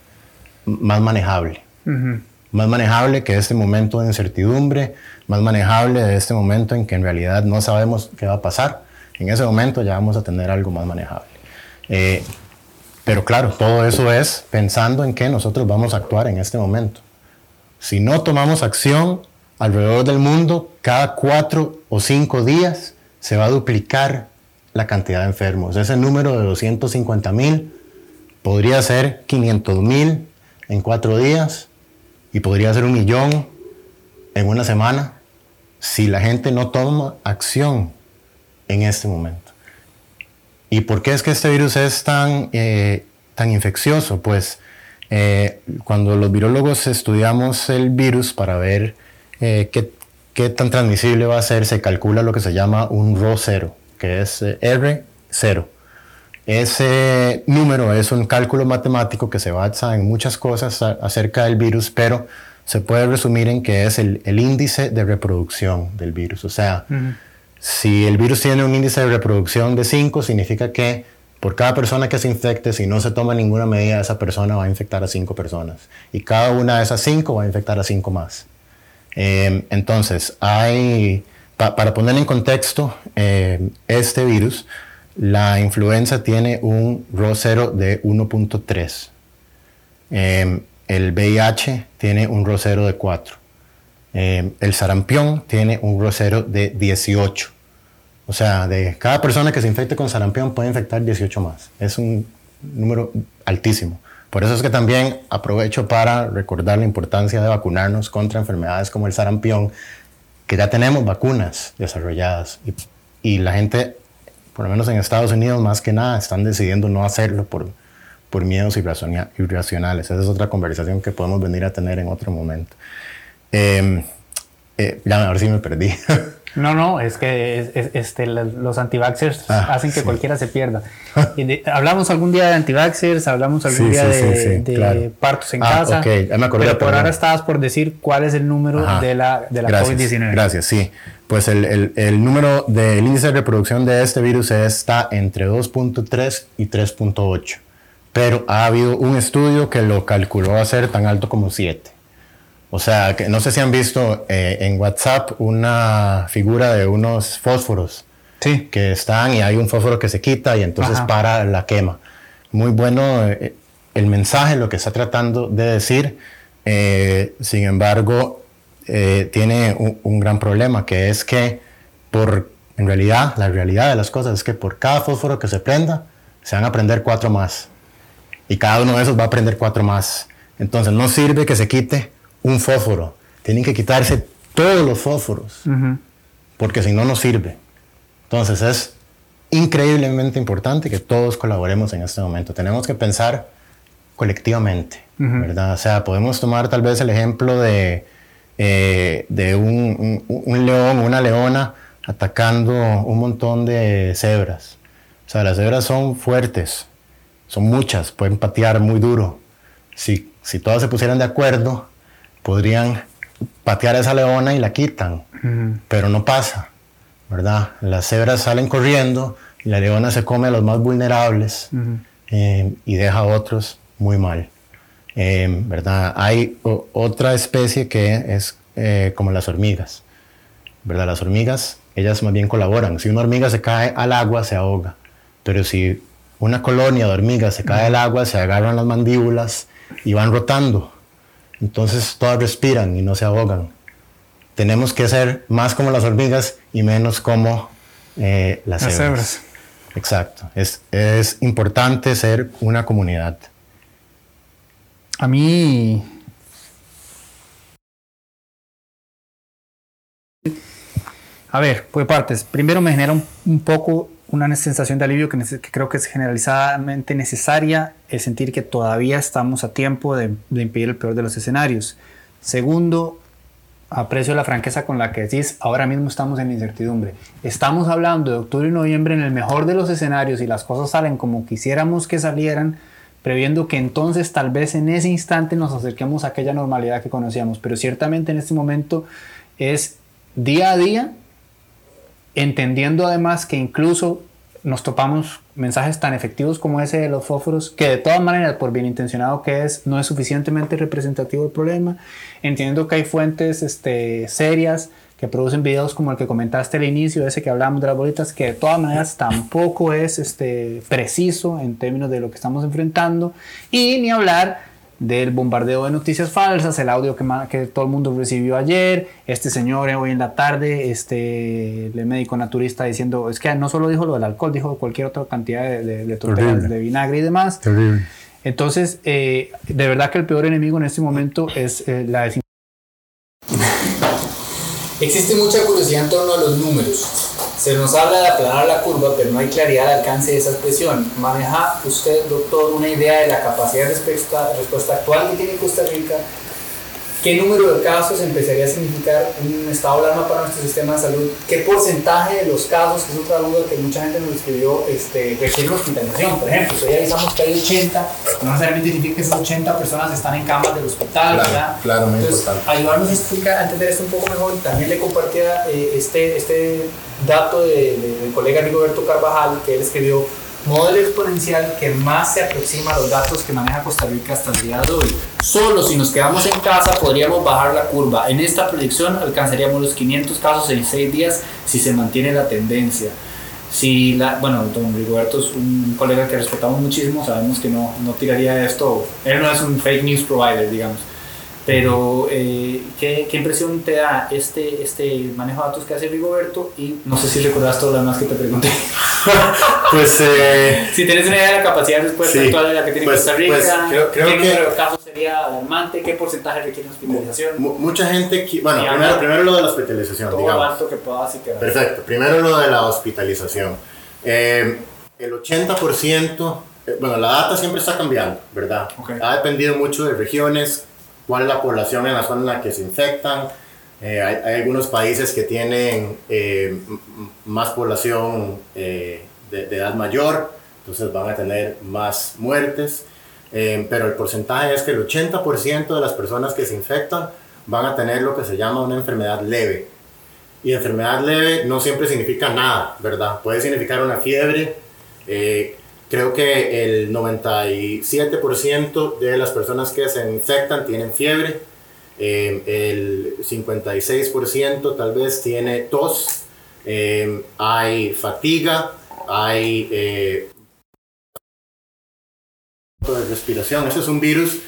más manejable. Más manejable que este momento de incertidumbre, más manejable de este momento en que en realidad no sabemos qué va a pasar. En ese momento ya vamos a tener algo más manejable. Eh, pero claro, todo eso es pensando en que nosotros vamos a actuar en este momento. Si no tomamos acción alrededor del mundo, cada cuatro o cinco días se va a duplicar la cantidad de enfermos. Ese número de 250 mil podría ser 500 mil en cuatro días y podría ser un millón en una semana si la gente no toma acción en este momento. ¿Y por qué es que este virus es tan, eh, tan infeccioso? Pues eh, cuando los virólogos estudiamos el virus para ver eh, qué, qué, tan transmisible va a ser, se calcula lo que se llama un Rho 0 que es R0. Ese número es un cálculo matemático que se basa en muchas cosas acerca del virus, pero se puede resumir en que es el, índice de reproducción del virus. O sea, si el virus tiene un índice de reproducción de 5, significa que por cada persona que se infecte, si no se toma ninguna medida, esa persona va a infectar a 5 personas. Y cada una de esas 5 va a infectar a 5 más. Eh, entonces, hay para poner en contexto eh, este virus, la influenza tiene un Rho 0 de 1.3. Em, el VIH tiene un Rho 0 de 4. Em, el sarampión tiene un Rho 0 de 18. O sea, de cada persona que se infecte con sarampión puede infectar 18 más. Es un número altísimo. Por eso es que también aprovecho para recordar la importancia de vacunarnos contra enfermedades como el sarampión, que ya tenemos vacunas desarrolladas y, la gente, por lo menos en Estados Unidos, más que nada, están decidiendo no hacerlo por, por miedos irracionales. Esa es otra conversación que podemos venir a tener en otro momento. Eh, eh, ya, ahora sí me perdí. No, no, es que este, los antivaxxers ah, hacen que cualquiera se pierda. hablamos algún día de antivaxxers, hablamos algún día de, partos en ah, casa. Okay. Me pero por ahora estabas por decir cuál es el número de la, de la COVID-19. Gracias, sí. Pues el, el, el número del índice de reproducción de este virus está entre 2.3 y 3.8. Pero ha habido un estudio que lo calculó a ser tan alto como 7. O sea, que no sé si han visto eh, en WhatsApp una figura de unos fósforos sí. que están y hay un fósforo que se quita y entonces para la quema. Muy bueno eh, el mensaje, lo que está tratando de decir. Eh, sin embargo, tiene un, un, gran problema que es que por, en realidad, la realidad de las cosas es que por cada fósforo que se prenda, se van a prender cuatro más. Y cada uno de esos va a prender cuatro más. Entonces no sirve que se quite un fósforo. Tienen que quitarse todos los fósforos, porque si no, no sirve. Entonces es increíblemente importante que todos colaboremos en este momento. Tenemos que pensar colectivamente, ¿verdad? O sea, podemos tomar tal vez el ejemplo de, eh, de un, un, un, león, una leona atacando un montón de cebras. O sea, las cebras son fuertes, son muchas, pueden patear muy duro. Si, si todas se pusieran de acuerdo, podrían patear a esa leona y la quitan, pero no pasa, ¿verdad? Las cebras salen corriendo y la leona se come a los más vulnerables eh, y deja a otros muy mal, eh, ¿verdad? Hay otra especie que es eh, como las hormigas, ¿verdad? Las hormigas ellas más bien colaboran. Si una hormiga se cae al agua, se ahoga. Pero si una colonia de hormigas se cae al agua, se agarran las mandíbulas y van rotando. Entonces todas respiran y no se ahogan. Tenemos que ser más como las hormigas y menos como eh, las, Las cebras. cebras. Exacto. Es, es importante ser una comunidad. A mí. A ver, por partes. Primero me genera un, un poco una sensación de alivio que, creo que es generalizadamente necesaria, el sentir que todavía estamos a tiempo de, de impedir el peor de los escenarios. Segundo, aprecio la franqueza con la que decís, ahora mismo estamos en incertidumbre. Estamos hablando de octubre y noviembre en el mejor de los escenarios y las cosas salen como quisiéramos que salieran, previendo que entonces tal vez en ese instante nos acerquemos a aquella normalidad que conocíamos. Pero ciertamente en este momento es día a día, entendiendo además que incluso nos topamos mensajes tan efectivos como ese de los fósforos, que de todas maneras, por bien intencionado que es, no es suficientemente representativo del problema, entendiendo que hay fuentes este, serias que producen videos como el que comentaste al inicio, ese que hablamos de las bolitas, que de todas maneras tampoco es este, preciso en términos de lo que estamos enfrentando, y ni hablar del bombardeo de noticias falsas, el audio que, que todo el mundo recibió ayer, este señor eh, hoy en la tarde, este el médico naturista diciendo, es que no solo dijo lo del alcohol, dijo cualquier otra cantidad de, de, de tonterías, Horrible. de vinagre y demás. Terrible. Entonces, eh, de verdad que el peor enemigo en este momento es eh, la desinformación. Existe mucha curiosidad en torno a los números. Se nos habla de aplanar la curva, pero no hay claridad al alcance de esa expresión. ¿Maneja usted, doctor, una idea de la capacidad de respuesta, respuesta actual que tiene Costa Rica? ¿Qué número de casos empezaría a significar un estado de alarma para nuestro sistema de salud? ¿Qué porcentaje de los casos, que es otra duda que mucha gente nos escribió, este, requieren hospitalización? Por ejemplo, si hoy avisamos que hay 80, no necesariamente significa que esas 80 personas están en camas del hospital, Claro, ¿verdad? claro, muy Entonces, importante. ayudarnos a explicar, a entender esto un poco mejor. También le compartía eh, este, este dato de- de- del colega Rigoberto Carvajal, que él escribió modelo exponencial que más se aproxima a los datos que maneja Costa Rica hasta el día de hoy. Solo si nos quedamos en casa podríamos bajar la curva. En esta predicción alcanzaríamos los 500 casos en 6 días si se mantiene la tendencia. Si la, bueno, don Rigoberto es un colega que respetamos muchísimo, sabemos que no, no tiraría esto, él no es un fake news provider, digamos. Pero, eh, ¿qué, ¿qué impresión te da este, este manejo de datos que hace Rigoberto? Y no sé si recordás todo lo demás que te pregunté. Pues eh, si tienes una idea de la capacidad de respuesta Sí, actual de la que tiene pues- Costa Rica, pues creo- creo qué que- número de casos sería alarmante, qué porcentaje requiere hospitalización, mu- mucha gente... Bueno, primero, habla- primero lo de la hospitalización, todo digamos. alto que puedas y que Perfecto. Primero lo de la hospitalización. Eh, el 80%, eh, bueno, la data siempre está cambiando, ¿verdad? Ok. Ha dependido mucho de regiones, cuál es la población en la zona en la que se infectan. Eh, hay, hay algunos países que tienen eh, más población eh, de, de edad mayor, entonces van a tener más muertes. Eh, pero el porcentaje es que el 80% de las personas que se infectan van a tener lo que se llama una enfermedad leve. Y enfermedad leve no siempre significa nada, ¿verdad? Puede significar una fiebre. Creo que el 97% de las personas que se infectan tienen fiebre. eh, el 56% tal vez tiene tos. eh, hay fatiga. Hay eh, de respiración. Ese es un virus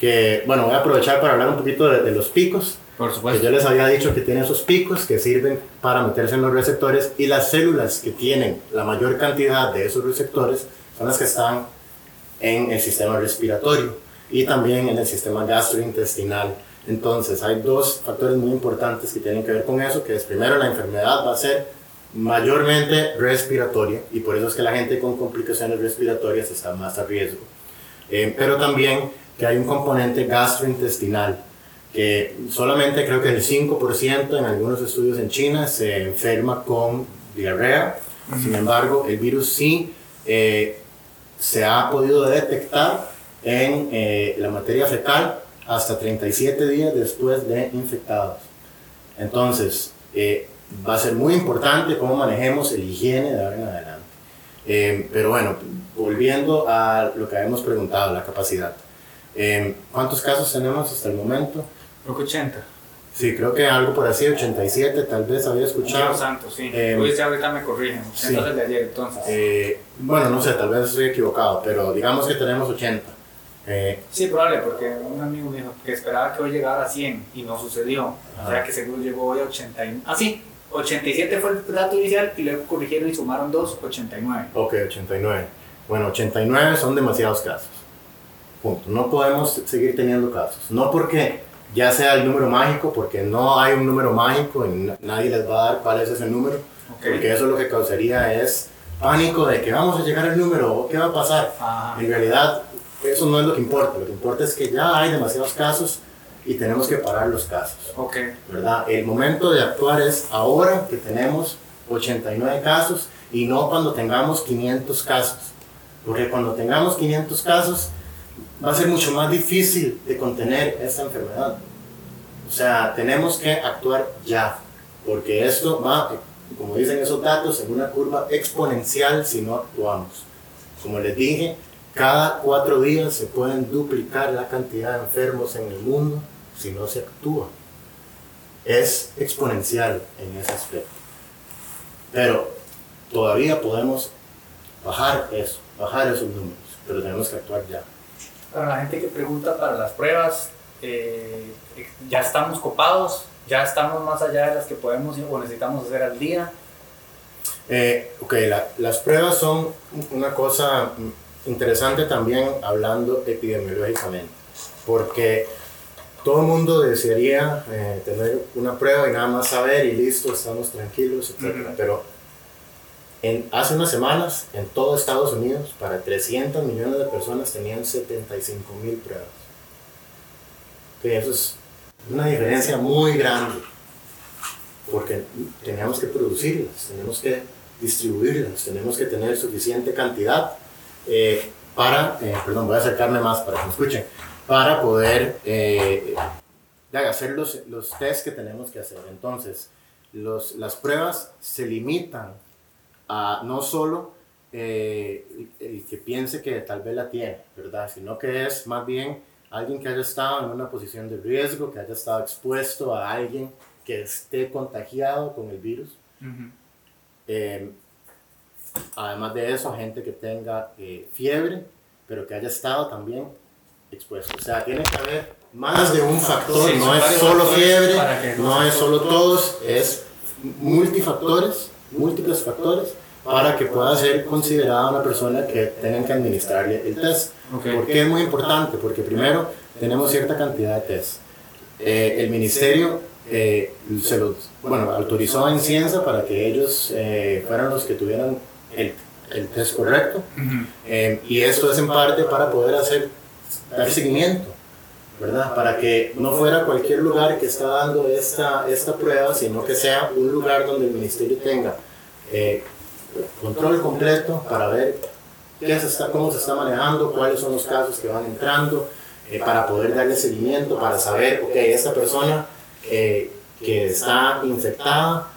que, bueno, voy a aprovechar para hablar un poquito de, de los picos. Por Que supuesto. yo les había dicho que tiene esos picos que sirven para meterse en los receptores y las células que tienen la mayor cantidad de esos receptores son las que están en el sistema respiratorio y también en el sistema gastrointestinal. Entonces hay dos factores muy importantes que tienen que ver con eso, que es primero la enfermedad va a ser mayormente respiratoria y por eso es que la gente con complicaciones respiratorias está más a riesgo. Eh, pero también que hay un componente gastrointestinal que solamente creo que el 5% en algunos estudios en China se enferma con diarrea. Sin embargo, el virus sí eh, se ha podido detectar en eh, la materia fecal hasta 37 días después de infectados. Entonces, eh, va a ser muy importante cómo manejemos el higiene de ahora en adelante. Eh, pero bueno, volviendo a lo que habíamos preguntado, la capacidad. ¿Cuántos casos tenemos hasta el momento? Creo que 80. Sí, creo que algo por así, 87 tal vez había escuchado. Dios santo, sí. Eh, ya ahorita me corrigen. sí. Entonces de ayer, entonces. Eh, bueno, no sé, tal vez estoy equivocado, pero digamos que tenemos 80. Eh, Sí, probable, porque un amigo me dijo que esperaba que hoy llegara a 100 y no sucedió. O Ajá. sea que seguro llegó hoy a 80. y- Ah, sí, 87 fue el dato inicial y luego corrigieron y sumaron 2, 89. ok, 89. Bueno, 89 son demasiados casos. Punto. No podemos seguir teniendo casos. No porque ya sea el número mágico, porque no hay un número mágico y na- nadie les va a dar cuál es ese número. Ok. Porque eso lo que causaría es pánico de que vamos a llegar al número, o qué va a pasar. Ajá. En realidad, eso no es lo que importa. Lo que importa es que ya hay demasiados casos y tenemos que parar los casos. Ok. ¿verdad? El momento de actuar es ahora que tenemos 89 casos y no cuando tengamos 500 casos. Porque cuando tengamos 500 casos va a ser mucho más difícil de contener esta enfermedad. O sea, tenemos que actuar ya, porque esto va, como dicen esos datos, en una curva exponencial si no actuamos. Como les dije, cada cuatro días se pueden duplicar la cantidad de enfermos en el mundo si no se actúa es exponencial en ese aspecto. Pero todavía podemos bajar eso, bajar esos números, pero tenemos que actuar ya. Para la gente que pregunta para las pruebas, eh, ya estamos copados, ya estamos más allá de las que podemos o necesitamos hacer al día. Eh, ok, la- las pruebas son una cosa interesante también hablando epidemiológicamente, porque todo el mundo desearía eh, tener una prueba y nada más saber y listo, estamos tranquilos, etc. Ujú. Pero en, hace unas semanas en todo Estados Unidos, para 300 millones de personas tenían 75 mil pruebas. Ok, eso es una diferencia muy grande porque teníamos que producirlas, tenemos que distribuirlas, tenemos que tener suficiente cantidad eh, para, eh, perdón, voy a acercarme más para que me escuchen, para poder eh, hacer los, los test que tenemos que hacer. Entonces, los, las pruebas se limitan a no solo eh, el, el que piense que tal vez la tiene, ¿verdad? Sino que es más bien alguien que haya estado en una posición de riesgo, que haya estado expuesto a alguien que esté contagiado con el virus. Eh, además de eso, gente que tenga eh, fiebre, pero que haya estado también expuesto. O sea, tiene que haber más de un factor, Sí, no es solo fiebre, para que no es solo todos, es multifactores, múltiples factores para que pueda ser considerada una persona que tengan que administrarle el test. Ok. ¿Por qué es muy importante? Porque primero tenemos cierta cantidad de test. Eh, el ministerio eh, se los, bueno, autorizó en ciencia para que ellos eh, fueran los que tuvieran el, el test correcto. Eh, y esto es en parte para poder hacer, dar seguimiento, ¿verdad? Para que no fuera cualquier lugar que está dando esta, esta prueba, sino que sea un lugar donde el ministerio tenga eh, control completo para ver qué se está, cómo se está manejando, cuáles son los casos que van entrando, eh, para poder darle seguimiento, para saber, ok, esta persona eh, que está infectada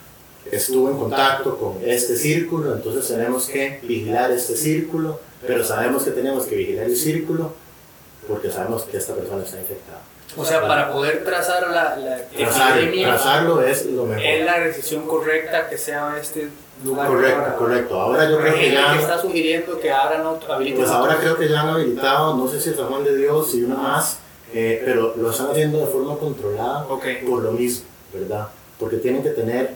estuvo en contacto con este círculo, entonces tenemos que vigilar este círculo, pero sabemos que tenemos que vigilar el círculo porque sabemos que esta persona está infectada. O sea, para poder trazar la, la Trazar- epidemia, trazarlo es lo mejor. es la decisión correcta que sea este lugar. Correcto, correcto. Ahora yo creo que ya... que está sugiriendo que abran otro, Pues ahora otro. creo que ya han habilitado, no sé si San Juan de Dios y una más, eh, pero lo están haciendo de forma controlada Ok. por lo mismo, ¿verdad? Porque tienen que tener,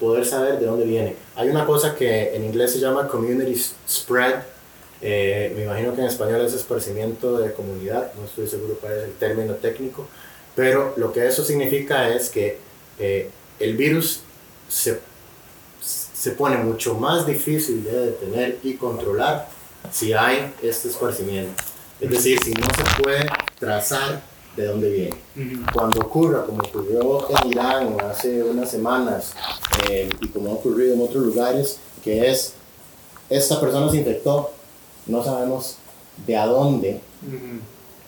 poder saber de dónde viene. Hay una cosa que en inglés se llama community spread, eh, me imagino que en español es esparcimiento de comunidad, no estoy seguro cuál es el término técnico, pero lo que eso significa es que eh, el virus se se pone mucho más difícil de detener y controlar si hay este esparcimiento. Es decir, si no se puede trazar de dónde viene. Cuando ocurra, como ocurrió en Irán hace unas semanas eh, y como ha ocurrido en otros lugares, que es, esta persona se infectó, no sabemos de a dónde,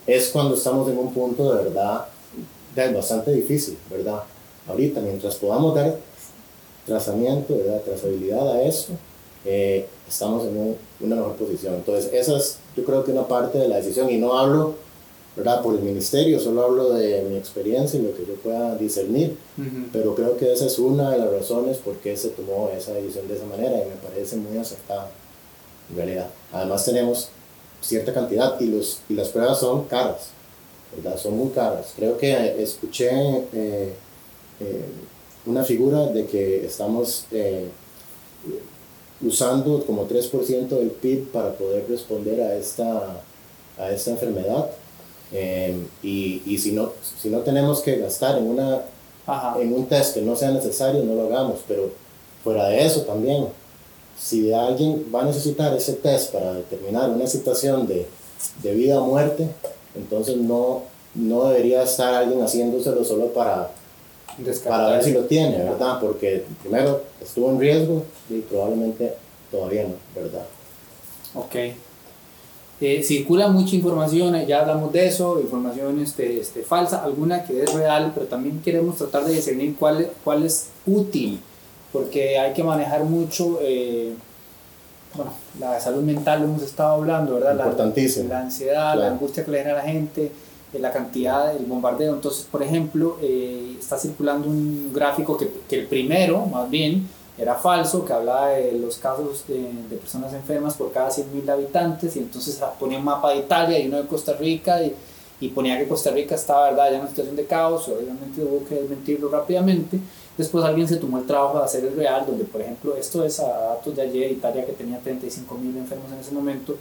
es cuando estamos en un punto de verdad de bastante difícil, ¿verdad? Ahorita, mientras podamos dar trazamiento, ¿verdad? trazabilidad a esto, eh, estamos en un- una mejor posición. Entonces, esa es yo creo que una parte de la decisión y no hablo ¿verdad? Por el ministerio, solo hablo de mi experiencia y lo que yo pueda discernir, pero creo que esa es una de las razones por qué se tomó esa decisión de esa manera y me parece muy acertada, en realidad. Además tenemos cierta cantidad y, los, y las pruebas son caras, ¿verdad? Son muy caras. Creo que escuché eh, eh, una figura de que estamos eh, usando como 3% del PIB para poder responder a esta, a esta enfermedad. y, y si, no, si no tenemos que gastar en, una, en un test que no sea necesario, no lo hagamos. Pero fuera de eso también, si alguien va a necesitar ese test para determinar una situación de, de vida o muerte, entonces no, no debería estar alguien haciéndoselo solo para, para ver si lo tiene, ¿verdad? Porque primero estuvo en riesgo y probablemente todavía no, ¿verdad? Ok. Eh, circula mucha información, eh, ya hablamos de eso, información este, este, falsa, alguna que es real, pero también queremos tratar de discernir cuál, cuál es útil porque hay que manejar mucho, eh, bueno, la salud mental, lo hemos estado hablando, ¿verdad? Importantísimo. La, ansiedad, la angustia que le genera a la gente, eh, la cantidad, el bombardeo. Entonces, por ejemplo, eh, está circulando un gráfico que, que, el primero, más bien, era falso, que hablaba de los casos de, de personas enfermas por cada 100.000 habitantes, y entonces ponía un mapa de Italia y uno de Costa Rica, y, y ponía que Costa Rica estaba, ¿verdad?, ya en una situación de caos, obviamente hubo que desmentirlo rápidamente. Después alguien se tomó el trabajo de hacer el real, donde por ejemplo, esto es a datos de ayer, Italia que tenía 35 mil enfermos en ese momento,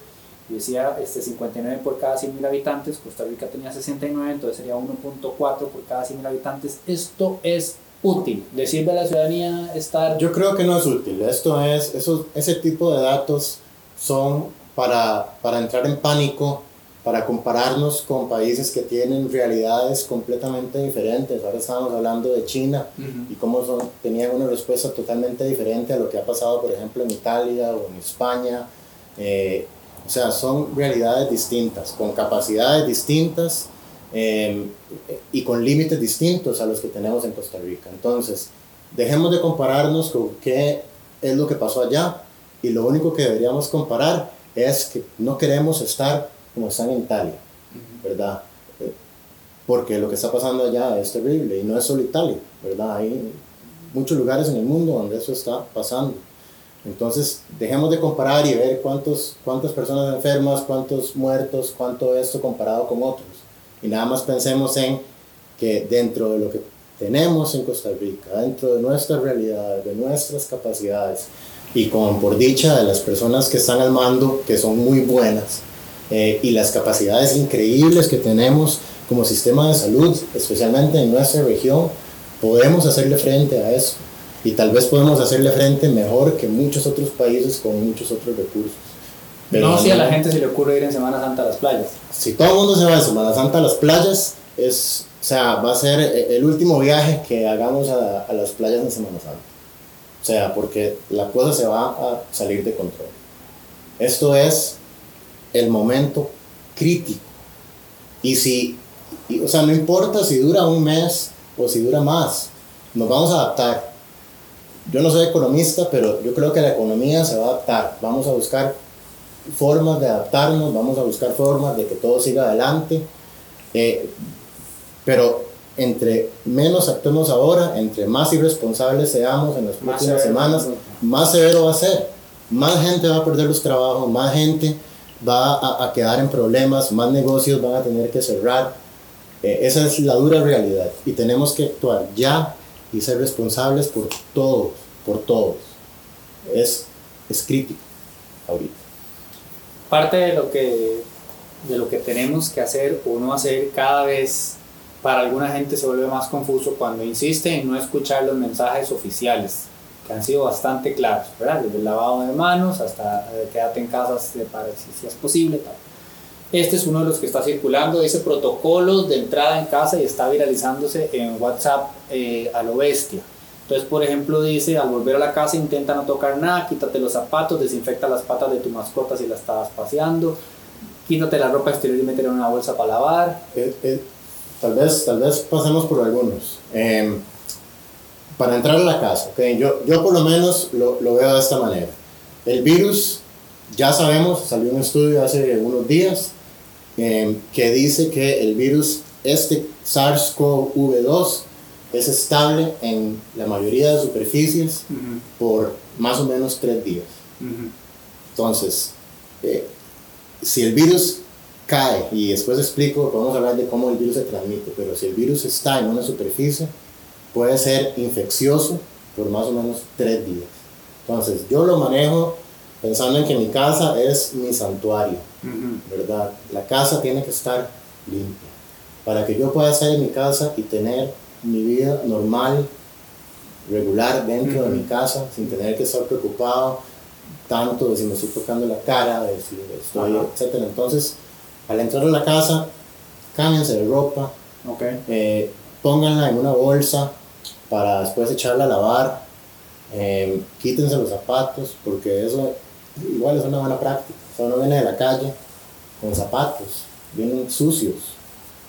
y decía este, 59 por cada 100 mil habitantes, Costa Rica tenía 69, entonces sería 1.4 por cada 100 mil habitantes. Esto es útil, ¿le a la ciudadanía estar...? Yo creo que no es útil, esto es, eso, ese tipo de datos son para, para entrar en pánico para compararnos con países que tienen realidades completamente diferentes. Ahora estamos hablando de China y cómo son, tenían una respuesta totalmente diferente a lo que ha pasado, por ejemplo, en Italia o en España. Eh, o sea, son realidades distintas, con capacidades distintas eh, y con límites distintos a los que tenemos en Costa Rica. Entonces, dejemos de compararnos con qué es lo que pasó allá y lo único que deberíamos comparar es que no queremos estar como están en Italia, ¿verdad? Porque lo que está pasando allá es terrible y no es solo Italia, ¿verdad? Hay muchos lugares en el mundo donde eso está pasando. Entonces, dejemos de comparar y ver cuántos, cuántas personas enfermas, cuántos muertos, cuánto esto comparado con otros. Y nada más pensemos en que dentro de lo que tenemos en Costa Rica, dentro de nuestra realidad, de nuestras capacidades, y con por dicha de las personas que están al mando, que son muy buenas, eh, y las capacidades increíbles que tenemos como sistema de salud, especialmente en nuestra región, podemos hacerle frente a eso. Y tal vez podemos hacerle frente mejor que muchos otros países con muchos otros recursos. Pero no si a la gente se le ocurre ir en Semana Santa a las playas. Si todo el mundo se va en Semana Santa a las playas, es, o sea, va a ser el último viaje que hagamos a, a las playas en Semana Santa. O sea, porque la cosa se va a salir de control. Esto es el momento crítico. Y si, o sea, no importa si dura un mes o si dura más, nos vamos a adaptar. Yo no soy economista, pero yo creo que la economía se va a adaptar. Vamos a buscar formas de adaptarnos, vamos a buscar formas de que todo siga adelante. Eh, pero entre menos actuemos ahora, entre más irresponsables seamos en las próximas semanas, más severo va a ser. Más gente va a perder los trabajos, más gente va a, quedar en problemas, más negocios van a tener que cerrar. Eh, esa es la dura realidad y tenemos que actuar ya y ser responsables por todos, por todos. Es, es crítico ahorita. Parte de lo, que, de lo que tenemos que hacer o no hacer cada vez para alguna gente se vuelve más confuso cuando insiste en no escuchar los mensajes oficiales que han sido bastante claros, ¿verdad? Desde el lavado de manos hasta eh, quédate en casa para si, es posible. Tal. Este es uno de los que está circulando, dice protocolos de entrada en casa y está viralizándose en WhatsApp eh, a lo bestia. Entonces, por ejemplo, dice, al volver a la casa intenta no tocar nada, quítate los zapatos, desinfecta las patas de tu mascota si la estabas paseando, quítate la ropa exterior y métela en una bolsa para lavar. Eh, tal, vez, tal vez pasemos por algunos. Em, para entrar a la casa. ¿okay? Yo, yo por lo menos lo, lo, veo de esta manera. El virus, ya sabemos, salió un estudio hace unos días, eh, que dice que el virus, este SARS-CoV-2, es estable en la mayoría de superficies por más o menos tres días. Entonces, eh, si el virus cae, y después explico, podemos hablar de cómo el virus se transmite, pero si el virus está en una superficie, puede ser infeccioso por más o menos tres días. Entonces, yo lo manejo pensando en que mi casa es mi santuario, ¿verdad? La casa tiene que estar limpia. Para que yo pueda estar en mi casa y tener mi vida normal, regular dentro de mi casa, sin tener que estar preocupado tanto de si me estoy tocando la cara, de si estoy, etc. Entonces, al entrar a la casa, cámbiense de ropa, Okay. eh, pónganla en una bolsa para después echarla a lavar, eh, quítense los zapatos, porque eso igual es una buena práctica. O sea, uno viene de la calle con zapatos, vienen sucios,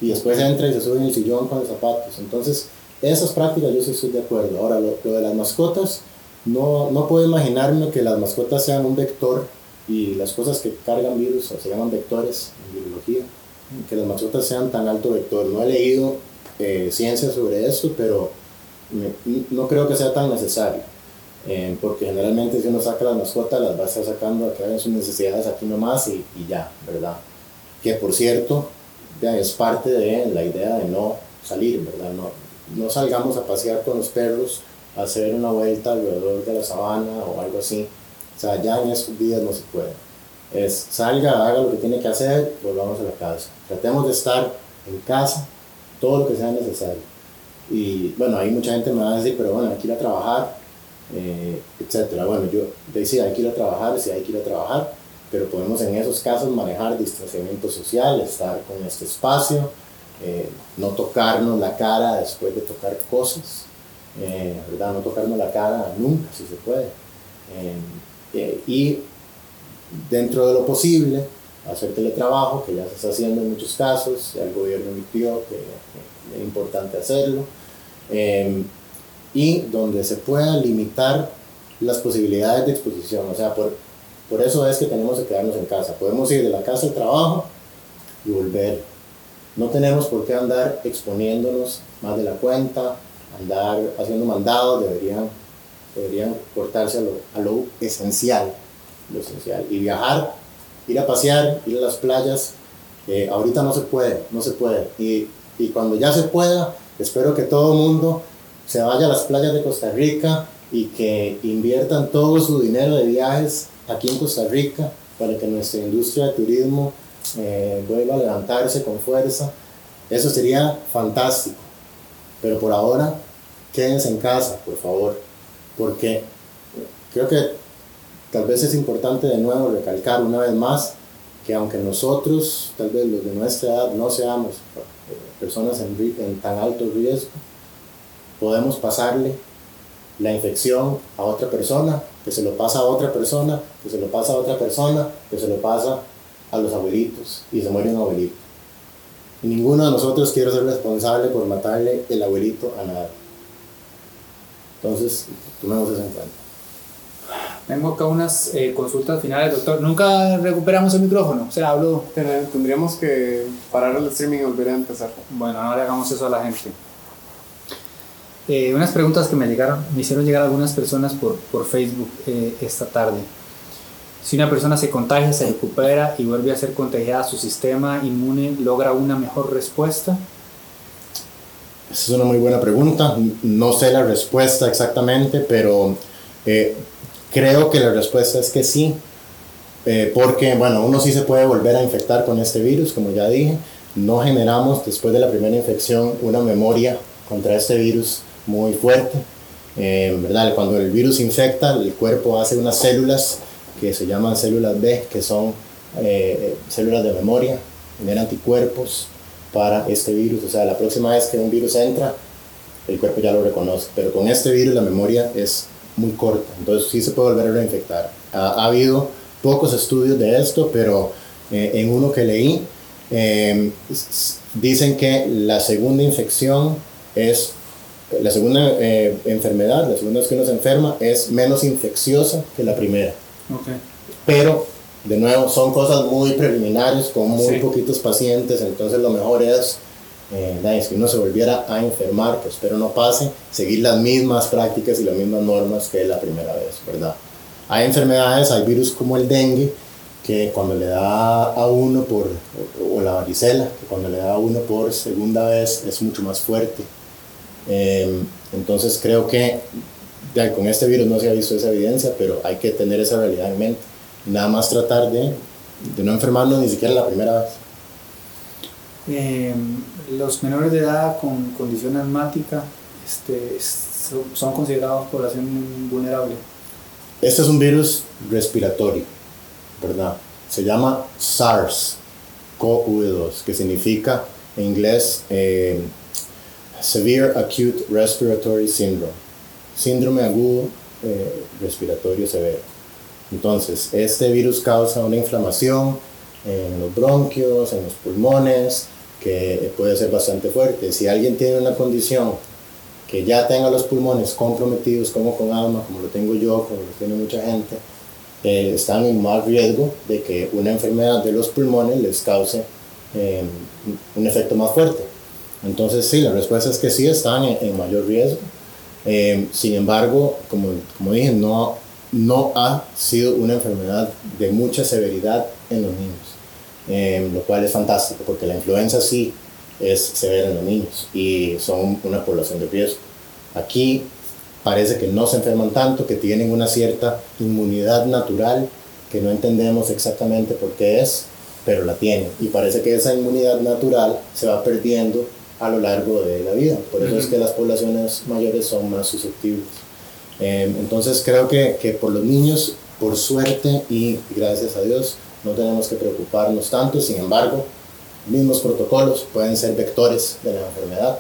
y después entra y se sube en el sillón con los zapatos. Entonces, esas prácticas yo sí estoy de acuerdo. Ahora, lo, lo de las mascotas, no, no puedo imaginarme que las mascotas sean un vector y las cosas que cargan virus o se llaman vectores en biología, que las mascotas sean tan alto vector. No he leído eh, ciencia sobre eso, pero no creo que sea tan necesario. Eh, porque generalmente si uno saca las mascotas, las va a estar sacando a que hagan sus necesidades aquí nomás y, y ya, ¿verdad? Que por cierto, ya es parte de la idea de no salir, ¿verdad? No, no salgamos a pasear con los perros, a hacer una vuelta alrededor de la sabana o algo así. O sea, ya en estos días no se puede. Es salga, haga lo que tiene que hacer, volvamos a la casa. Tratemos de estar en casa todo lo que sea necesario. Y bueno, ahí mucha gente me va a decir, pero bueno, hay que ir a trabajar, eh, etcétera. Bueno, yo decía, hay que ir a trabajar, sí hay que ir a trabajar, pero podemos en esos casos manejar distanciamiento social, estar con este espacio, eh, no tocarnos la cara después de tocar cosas, eh, ¿verdad? No tocarnos la cara nunca, si se puede. Eh, eh, y dentro de lo posible, hacer teletrabajo, que ya se está haciendo en muchos casos, el gobierno emitió que es importante hacerlo, eh, y donde se pueda limitar las posibilidades de exposición, o sea, por, por eso es que tenemos que quedarnos en casa, podemos ir de la casa al trabajo y volver, no tenemos por qué andar exponiéndonos más de la cuenta, andar haciendo mandados, deberían, deberían cortarse a lo, a lo esencial, lo esencial, y viajar ir a pasear, ir a las playas. eh, ahorita no se puede, no se puede. Y, y cuando ya se pueda, espero que todo el mundo se vaya a las playas de Costa Rica y que inviertan todo su dinero de viajes aquí en Costa Rica para que nuestra industria de turismo eh, vuelva a levantarse con fuerza. Eso sería fantástico. Pero por ahora, quédense en casa, por favor, porque creo que tal vez es importante de nuevo recalcar una vez más que aunque nosotros, tal vez los de nuestra edad, no seamos personas en, en tan alto riesgo, podemos pasarle la infección a otra persona, que se lo pasa a otra persona, que se lo pasa a otra persona, que se lo pasa a los abuelitos y se muere un abuelito. Y ninguno de nosotros quiere ser responsable por matarle el abuelito a nadie. Entonces, tomemos eso en cuenta. Tengo acá unas eh, consultas finales, doctor. Nunca recuperamos el micrófono, o sea, hablo. Ten- Tendríamos que parar el streaming y volver a empezar. Bueno, no le hagamos eso a la gente. Eh, unas preguntas que me llegaron, me hicieron llegar algunas personas por, por Facebook eh, esta tarde. Si una persona se contagia, se recupera y vuelve a ser contagiada, su sistema inmune logra una mejor respuesta. Esa es una muy buena pregunta. No sé la respuesta exactamente, pero eh, creo que la respuesta es que sí. Eh, porque, bueno, uno sí se puede volver a infectar con este virus, como ya dije. No generamos después de la primera infección una memoria contra este virus muy fuerte. Eh, ¿verdad? Cuando el virus infecta, el cuerpo hace unas células que se llaman células B, que son eh, células de memoria, generan anticuerpos para este virus. O sea, la próxima vez que un virus entra, el cuerpo ya lo reconoce. Pero con este virus la memoria es muy corta, entonces sí se puede volver a reinfectar. Ha, ha habido pocos estudios de esto, pero eh, en uno que leí, eh, dicen que la segunda infección es, la segunda eh, enfermedad, la segunda vez que uno se enferma, es menos infecciosa que la primera Okay. pero de nuevo, son cosas muy preliminares con muy Sí. poquitos pacientes, entonces lo mejor es, eh, que uno se volviera a enfermar, que espero no pase, seguir las mismas prácticas y las mismas normas que la primera vez, ¿verdad? Hay enfermedades, hay virus como el dengue, que cuando le da a uno por, o, la varicela, que cuando le da a uno por segunda vez es mucho más fuerte. Eh, entonces creo que ya, con este virus no se ha visto esa evidencia, pero hay que tener esa realidad en mente. Nada más tratar de, de no enfermarnos ni siquiera la primera vez. Eh, los menores de edad con condición asmática este, son, considerados población vulnerable. Este es un virus respiratorio, ¿verdad? Se llama SARS-CoV-2, que significa en inglés eh, Severe Acute Respiratory Syndrome, síndrome agudo eh, respiratorio severo. Entonces, este virus causa una inflamación en los bronquios, en los pulmones, que puede ser bastante fuerte. Si alguien tiene una condición que ya tenga los pulmones comprometidos, como con asma, como lo tengo yo, como lo tiene mucha gente, eh, están en más riesgo de que una enfermedad de los pulmones les cause eh, un efecto más fuerte. Entonces, sí, la respuesta es que sí están en, mayor riesgo. Eh, sin embargo, como, como dije, no, no ha sido una enfermedad de mucha severidad en los niños, eh, lo cual es fantástico porque la influenza sí es severa en los niños y son una población de riesgo. Aquí parece que no se enferman tanto, que tienen una cierta inmunidad natural que no entendemos exactamente por qué es, pero la tienen. Y parece que esa inmunidad natural se va perdiendo a lo largo de la vida. Por eso es que las poblaciones mayores son más susceptibles. Eh, entonces creo que, que por los niños, por suerte y gracias a Dios, no tenemos que preocuparnos tanto. Sin embargo, mismos protocolos pueden ser vectores de la enfermedad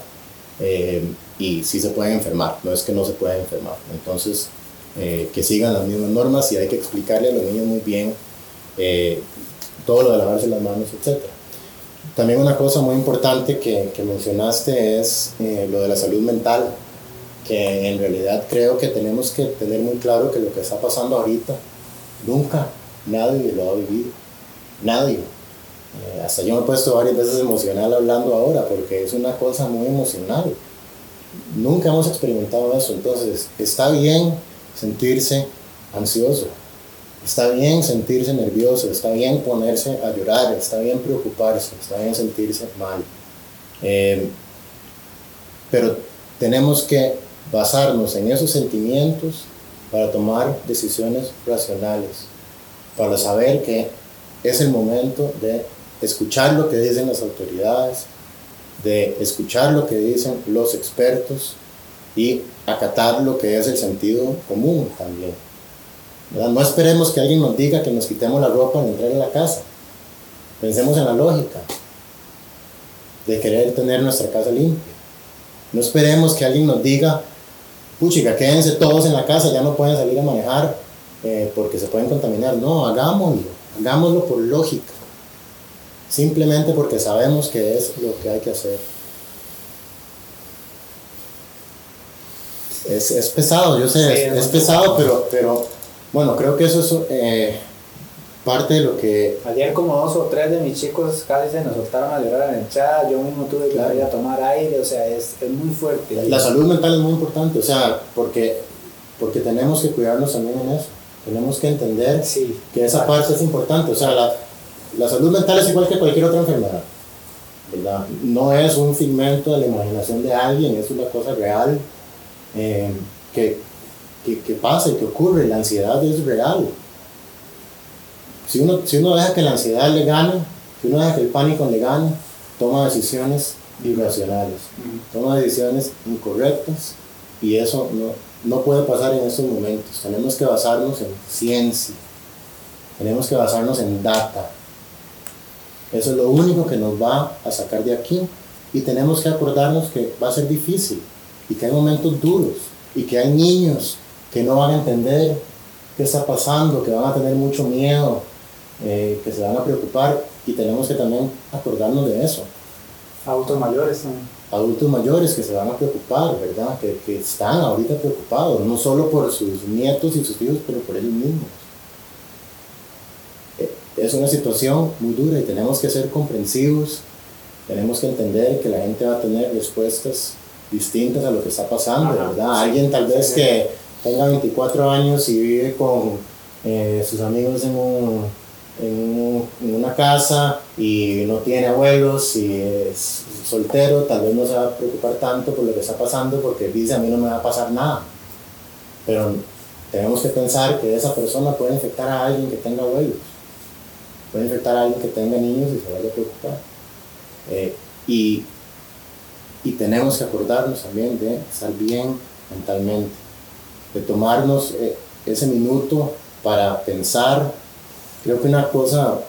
eh, y sí se pueden enfermar, no es que no se puedan enfermar. Entonces, eh, que sigan las mismas normas y hay que explicarle a los niños muy bien eh, todo lo de lavarse las manos, etc. También una cosa muy importante que, que mencionaste es lo de la salud mental, que en realidad creo que tenemos que tener muy claro que lo que está pasando ahorita, nunca nadie lo ha vivido, nadie. Eh, hasta yo me he puesto varias veces emocional hablando ahora porque es una cosa muy emocional. Nunca hemos experimentado eso, entonces está bien sentirse ansioso, está bien sentirse nervioso, está bien ponerse a llorar, está bien preocuparse, está bien sentirse mal. Eh, pero tenemos que basarnos en esos sentimientos para tomar decisiones racionales, para saber que es el momento de escuchar lo que dicen las autoridades, de escuchar lo que dicen los expertos y acatar lo que es el sentido común también. No esperemos que alguien nos diga que nos quitemos la ropa al entrar en la casa. Pensemos en la lógica de querer tener nuestra casa limpia. No esperemos que alguien nos diga, puchica, quédense todos en la casa, ya no pueden salir a manejar eh, porque se pueden contaminar. No, hagámoslo, hagámoslo por lógica simplemente porque sabemos que es lo que hay que hacer. Es, es pesado, yo sé, Sí, es, pesado, pero, pero bueno, creo que eso es eh, parte de lo que... Ayer como dos o tres de mis chicos casi se nos soltaron a llorar en el chat, yo mismo tuve que Claro. ir a tomar aire, o sea, es, es muy fuerte. La salud mental es muy importante, o sea, porque, porque tenemos que cuidarnos también en eso. Tenemos que entender Sí, que esa parte es importante. O sea, la, la salud mental es igual que cualquier otra enfermedad. ¿verdad? No es un figmento de la imaginación de alguien, es una cosa real eh, que, que, que pasa y que ocurre. La ansiedad es real. Si uno, si uno deja que la ansiedad le gane, si uno deja que el pánico le gane, toma decisiones irracionales, toma decisiones incorrectas y eso no, no puede pasar en estos momentos. Tenemos que basarnos en ciencia, tenemos que basarnos en data. Eso es lo único que nos va a sacar de aquí y tenemos que acordarnos que va a ser difícil y que hay momentos duros y que hay niños que no van a entender qué está pasando, que van a tener mucho miedo, eh, que se van a preocupar y tenemos que también acordarnos de eso. adultos mayores también. Adultos mayores que se van a preocupar, ¿verdad? Que, que están ahorita preocupados, no solo por sus nietos y sus hijos, pero por ellos mismos. Eh, es una situación muy dura y tenemos que ser comprensivos, tenemos que entender que la gente va a tener respuestas distintas a lo que está pasando, Ajá, ¿verdad? sí, Alguien tal vez sí. que tenga 24 años y vive con eh, sus amigos en, un- en, un- en una casa y no tiene abuelos y es soltero, tal vez no se va a preocupar tanto por lo que está pasando porque dice a mí no me va a pasar nada. Pero tenemos que pensar que esa persona puede infectar a alguien que tenga abuelos, puede infectar a alguien que tenga niños y se vaya a preocupar. Eh, y, y tenemos que acordarnos también de estar bien mentalmente, de tomarnos eh, ese minuto para pensar. Creo que una cosa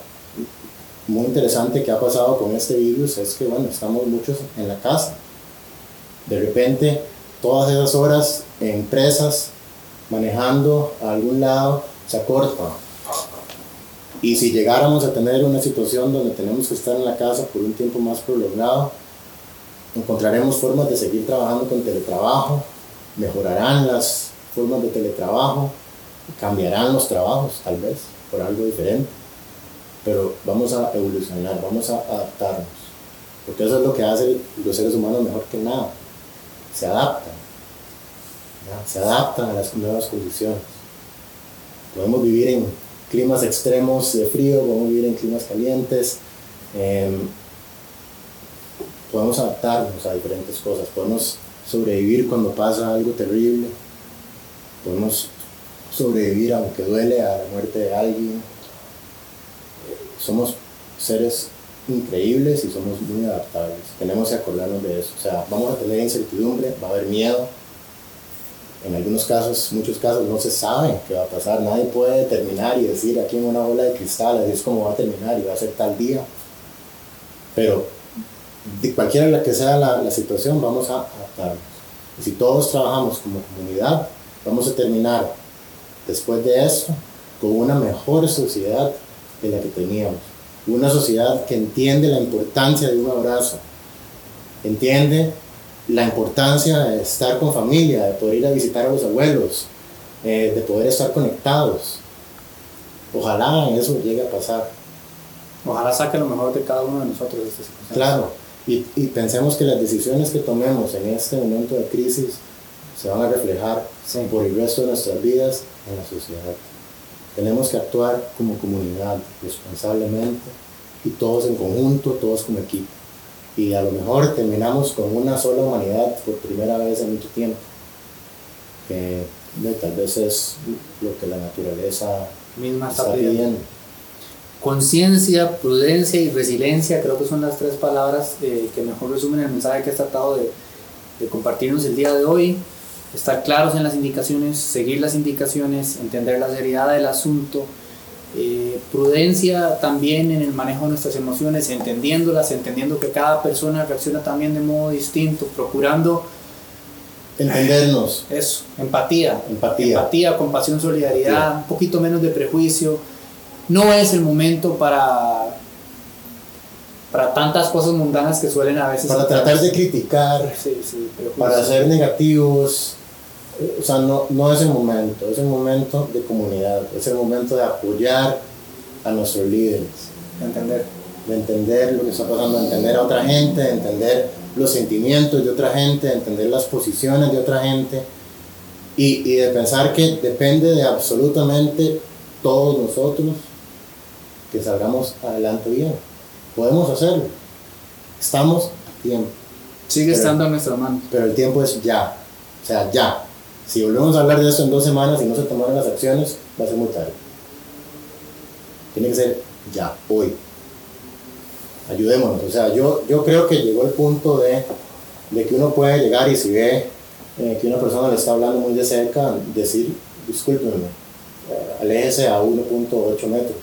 muy interesante que ha pasado con este virus es que, bueno, estamos muchos en la casa. De repente, todas esas horas en presas, manejando a algún lado, se acortan. Y si llegáramos a tener una situación donde tenemos que estar en la casa por un tiempo más prolongado, encontraremos formas de seguir trabajando con teletrabajo, mejorarán las formas de teletrabajo, cambiarán los trabajos tal vez por algo diferente, pero vamos a evolucionar, vamos a adaptarnos, porque eso es lo que hacen los seres humanos mejor que nada, se adaptan, se adaptan a las nuevas condiciones. Podemos vivir en climas extremos de frío, podemos vivir en climas calientes, em, podemos adaptarnos a diferentes cosas, podemos sobrevivir cuando pasa algo terrible, podemos sobrevivir aunque duele a la muerte de alguien. Somos seres increíbles y somos muy adaptables. Tenemos que acordarnos de eso. O sea, vamos a tener incertidumbre, va a haber miedo. En algunos casos, muchos casos, no se sabe qué va a pasar. Nadie puede determinar y decir aquí en una bola de cristal, así es como va a terminar y va a ser tal día. Pero de cualquiera que sea la, la situación, vamos a adaptarnos. Y si todos trabajamos como comunidad, vamos a terminar después de esto con una mejor sociedad de la que teníamos. Una sociedad que entiende la importancia de un abrazo, entiende la importancia de estar con familia, de poder ir a visitar a los abuelos, eh, de poder estar conectados. Ojalá eso llegue a pasar. Ojalá saque lo mejor de cada uno de nosotros circunstancias. Claro, y, y pensemos que las decisiones que tomemos en este momento de crisis se van a reflejar Sí. por el resto de nuestras vidas en la sociedad. Tenemos que actuar como comunidad, responsablemente, y todos en conjunto, todos como equipo. Y a lo mejor terminamos con una sola humanidad por primera vez en mucho tiempo, que eh, tal vez es lo que la naturaleza Misma está está pidiendo. pidiendo. Conciencia, prudencia y resiliencia creo que son las tres palabras eh, que mejor resumen el mensaje que has tratado de, de compartirnos el día de hoy. Estar claros en las indicaciones, seguir las indicaciones, entender la seriedad del asunto. eh, prudencia también en el manejo de nuestras emociones, entendiéndolas, entendiendo que cada persona reacciona también de modo distinto, procurando Entendernos, eso, empatía, empatía. empatía, compasión, solidaridad, un poquito menos de prejuicio. No es el momento para, para tantas cosas mundanas que suelen a veces... Para tratar de criticar, Sí, sí, prejuicio. para ser negativos. O sea, no, no es el momento, es el momento de comunidad, es el momento de apoyar a nuestros líderes, Entender. de entender lo que está pasando, de entender a otra gente, de entender los sentimientos de otra gente, de entender las posiciones de otra gente y, y de pensar que depende de absolutamente todos nosotros que salgamos adelante bien. Podemos hacerlo, estamos a tiempo. Sigue Pero- estando en nuestras manos. pero el tiempo es ya, o sea, ya. Si volvemos a hablar de eso en dos semanas y no se tomaron las acciones, va a ser muy tarde. Tiene que ser ya, hoy. Ayudémonos, o sea, yo, yo creo que llegó el punto de, de que uno puede llegar y si ve eh, que una persona le está hablando muy de cerca, decir, discúlpeme, eh, aléjese a 1.8 metros.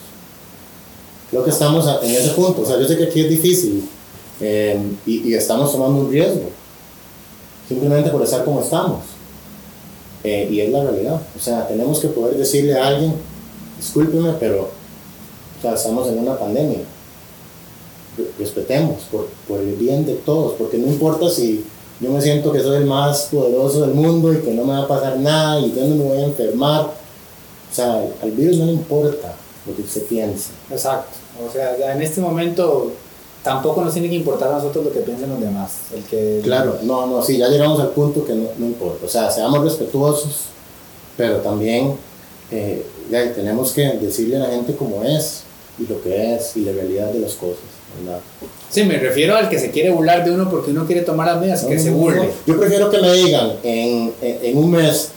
Creo que estamos en ese punto, o sea, yo sé que aquí es difícil eh, y, y estamos tomando un riesgo simplemente por estar como estamos. Eh, y es la realidad. O sea, tenemos que poder decirle a alguien, discúlpeme, pero o sea, estamos en una pandemia. Re- Respetemos por, por el bien de todos, porque no importa si yo me siento que soy el más poderoso del mundo y que no me va a pasar nada y yo no me voy a enfermar. O sea, al virus no le importa lo que usted piensa. Exacto. O sea, en este momento tampoco nos tiene que importar a nosotros lo que piensen los demás. El que, Claro, no, no, sí, ya llegamos al punto que no, no importa. O sea, seamos respetuosos, pero también eh, ya tenemos que decirle a la gente cómo es y lo que es y la realidad de las cosas. ¿verdad? Sí, me refiero al que se quiere burlar de uno porque uno quiere tomar las medidas, que No, se no, burle. no. Yo prefiero que me digan en, en, en un mes,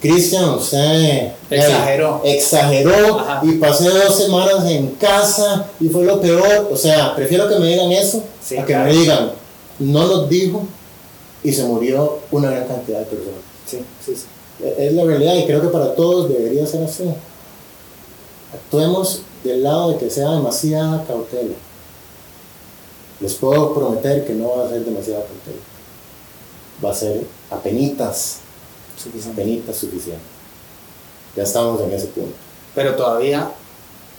Cristian, usted Exageró. eh, exageró Ajá. y pasé dos semanas en casa y fue lo peor. O sea, prefiero que me digan eso Sí, a que claro. me digan, no nos dijo y se murió una gran cantidad de personas. Sí, sí, sí. Es la realidad y creo que para todos debería ser así. Actuemos del lado de que sea demasiada cautela. Les puedo prometer que no va a ser demasiada cautela. Va a ser apenitas, Suficiente. apenitas suficiente. Ya estamos en ese punto. Pero todavía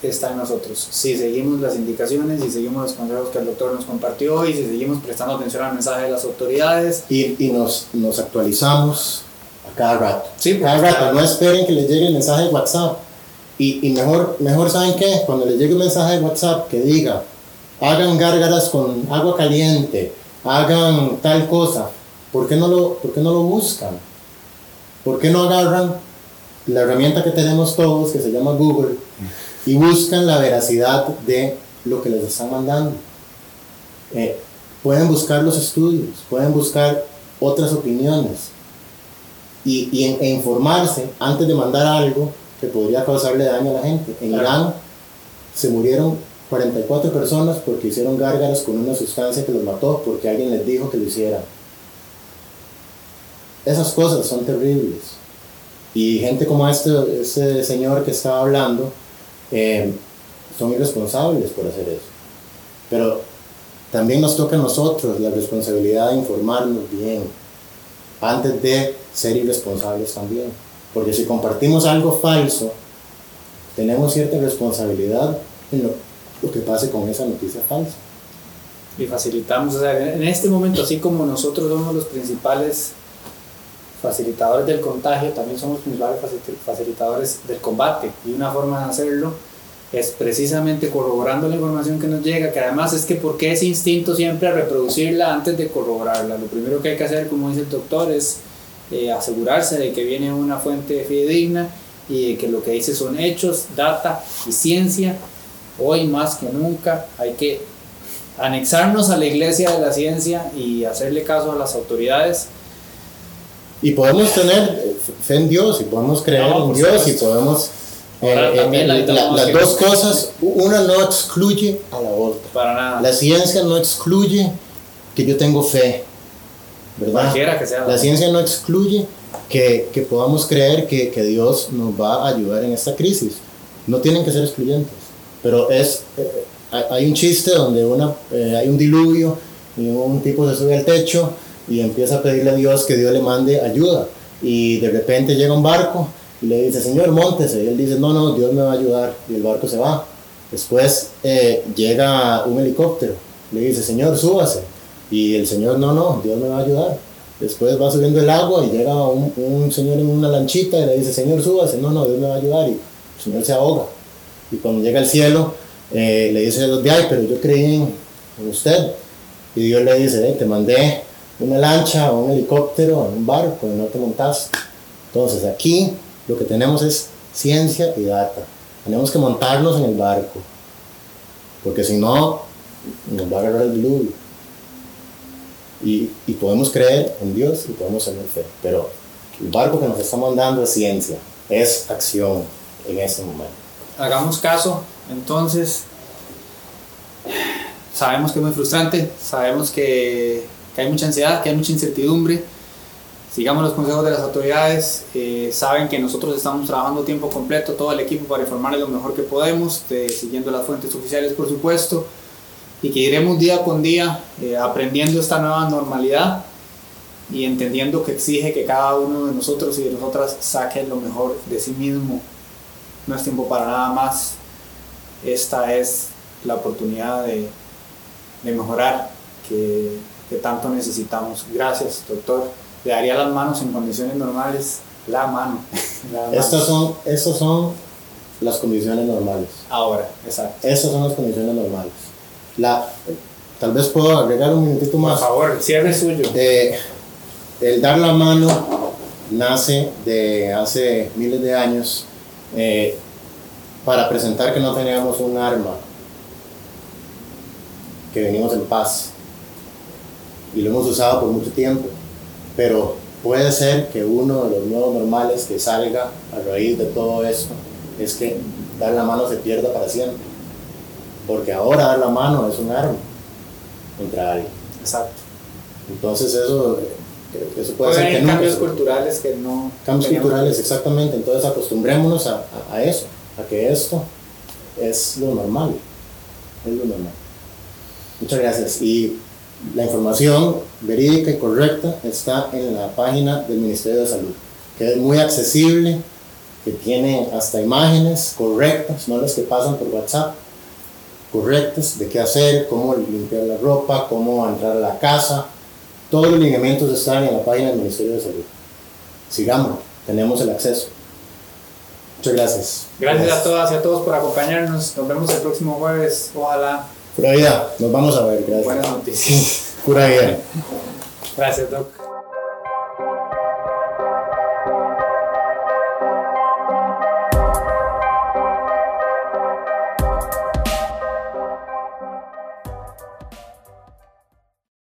está en nosotros. Si seguimos las indicaciones, si seguimos los consejos que el doctor nos compartió y si seguimos prestando atención al mensaje de las autoridades. Y, y nos, nos actualizamos a cada rato. Sí, cada rato. No esperen que les llegue el mensaje de WhatsApp. Y, y mejor, mejor, ¿saben qué? Cuando les llegue un mensaje de WhatsApp que diga, hagan gárgaras con agua caliente, hagan tal cosa, ¿por qué no lo, por qué no lo buscan? ¿Por qué no agarran la herramienta que tenemos todos, que se llama Google, y buscan la veracidad de lo que les están mandando? Eh, pueden buscar los estudios, pueden buscar otras opiniones y, y en- e informarse antes de mandar algo que podría causarle daño a la gente. En Claro. Irán se murieron 44 personas porque hicieron gárgaras con una sustancia que los mató porque alguien les dijo que lo hicieran. Esas cosas son terribles. Y gente como este, este señor que estaba hablando eh, son irresponsables por hacer eso. Pero también nos toca a nosotros la responsabilidad de informarnos bien antes de ser irresponsables también. Porque si compartimos algo falso, tenemos cierta responsabilidad en lo, lo que pase con esa noticia falsa. y facilitamos. O sea, en este momento, así como nosotros somos los principales facilitadores del contagio, también somos principales facil- facilitadores del combate. Y una forma de hacerlo es precisamente corroborando la información que nos llega, que además es que porque ese instinto siempre a reproducirla antes de corroborarla. Lo primero que hay que hacer, como dice el doctor, es eh, asegurarse de que viene una fuente fidedigna y de que lo que dice son hechos, data y ciencia. Hoy más que nunca hay que anexarnos a la iglesia de la ciencia y hacerle caso a las autoridades. Y podemos tener fe en Dios y podemos creer No, en Dios y podemos... eh, eh, también la- la- la- las dos cosas, una no excluye a la otra. Para nada. La ciencia no excluye que yo tengo fe, ¿verdad? Que sea. La ciencia no excluye que, que podamos creer que, que Dios nos va a ayudar en esta crisis. No tienen que ser excluyentes. Pero es, eh, hay- hay un chiste donde una, eh, hay un diluvio y un tipo se sube al techo y empieza a pedirle a Dios que Dios le mande ayuda. Y de repente llega un barco y le dice, Señor, montese. Y él dice, no, no, Dios me va a ayudar. Y el barco se va. Después eh, llega un helicóptero. Le dice, Señor, súbase. Y el Señor, no, no, Dios me va a ayudar. Después va subiendo el agua y llega un, un señor en una lanchita y le dice, Señor, súbase. No, no, Dios me va a ayudar. Y el Señor se ahoga. Y cuando llega al cielo, eh, le dice a los de ay, pero yo creí en, en usted. Y Dios le dice, "Eh, te mandé una lancha o un helicóptero o un barco y no te montaste. Entonces aquí lo que tenemos es ciencia y data. Tenemos que montarnos en el barco. Porque si no, nos va a agarrar el diluvio. Y, y podemos creer en Dios y podemos tener fe. Pero el barco que nos está mandando es ciencia, es acción en este momento. Hagamos caso, entonces. Sabemos que es muy frustrante, sabemos que, que hay mucha ansiedad, que hay mucha incertidumbre. Sigamos los consejos de las autoridades. eh, saben que nosotros estamos trabajando tiempo completo, todo el equipo, para informarles lo mejor que podemos, de- siguiendo las fuentes oficiales, por supuesto. Y que iremos día con día eh, aprendiendo esta nueva normalidad y entendiendo que exige que cada uno de nosotros y de nosotras saque lo mejor de sí mismo. No es tiempo para nada más. Esta es la oportunidad de, de mejorar que, que tanto necesitamos. Gracias, doctor. Le daría las manos en condiciones normales. La mano. Estas son, son las condiciones normales. Ahora, exacto. Esas son las condiciones normales. La, tal vez puedo agregar un minutito Por más. favor, el cierre suyo. Eh, el dar la mano nace de hace miles de años eh, para presentar que no teníamos un arma, que venimos en paz. Y lo hemos usado por mucho tiempo. Pero puede ser que uno de los nuevos normales que salga a raíz de todo esto es que dar la mano se pierda para siempre. Porque ahora dar la mano es un arma contra alguien. Exacto. Entonces eso, eh, eso puede ser que nunca cambios culturales que no... cambios culturales, exactamente. Entonces acostumbrémonos a, a- a eso, a que esto es lo normal. Es lo normal. Muchas gracias. Y la información verídica y correcta está en la página del Ministerio de Salud, que es muy accesible, que tiene hasta imágenes correctas, no las que pasan por WhatsApp, correctas de qué hacer, cómo limpiar la ropa, cómo entrar a la casa. Todos los lineamientos están en la página del Ministerio de Salud. Sigamos, tenemos el acceso. Muchas gracias. Gracias a todas y a todos por acompañarnos. Nos vemos el próximo jueves. Ojalá. Pura vida, nos vamos a ver, gracias. Buenas noticias. Pura vida. Gracias, Doc.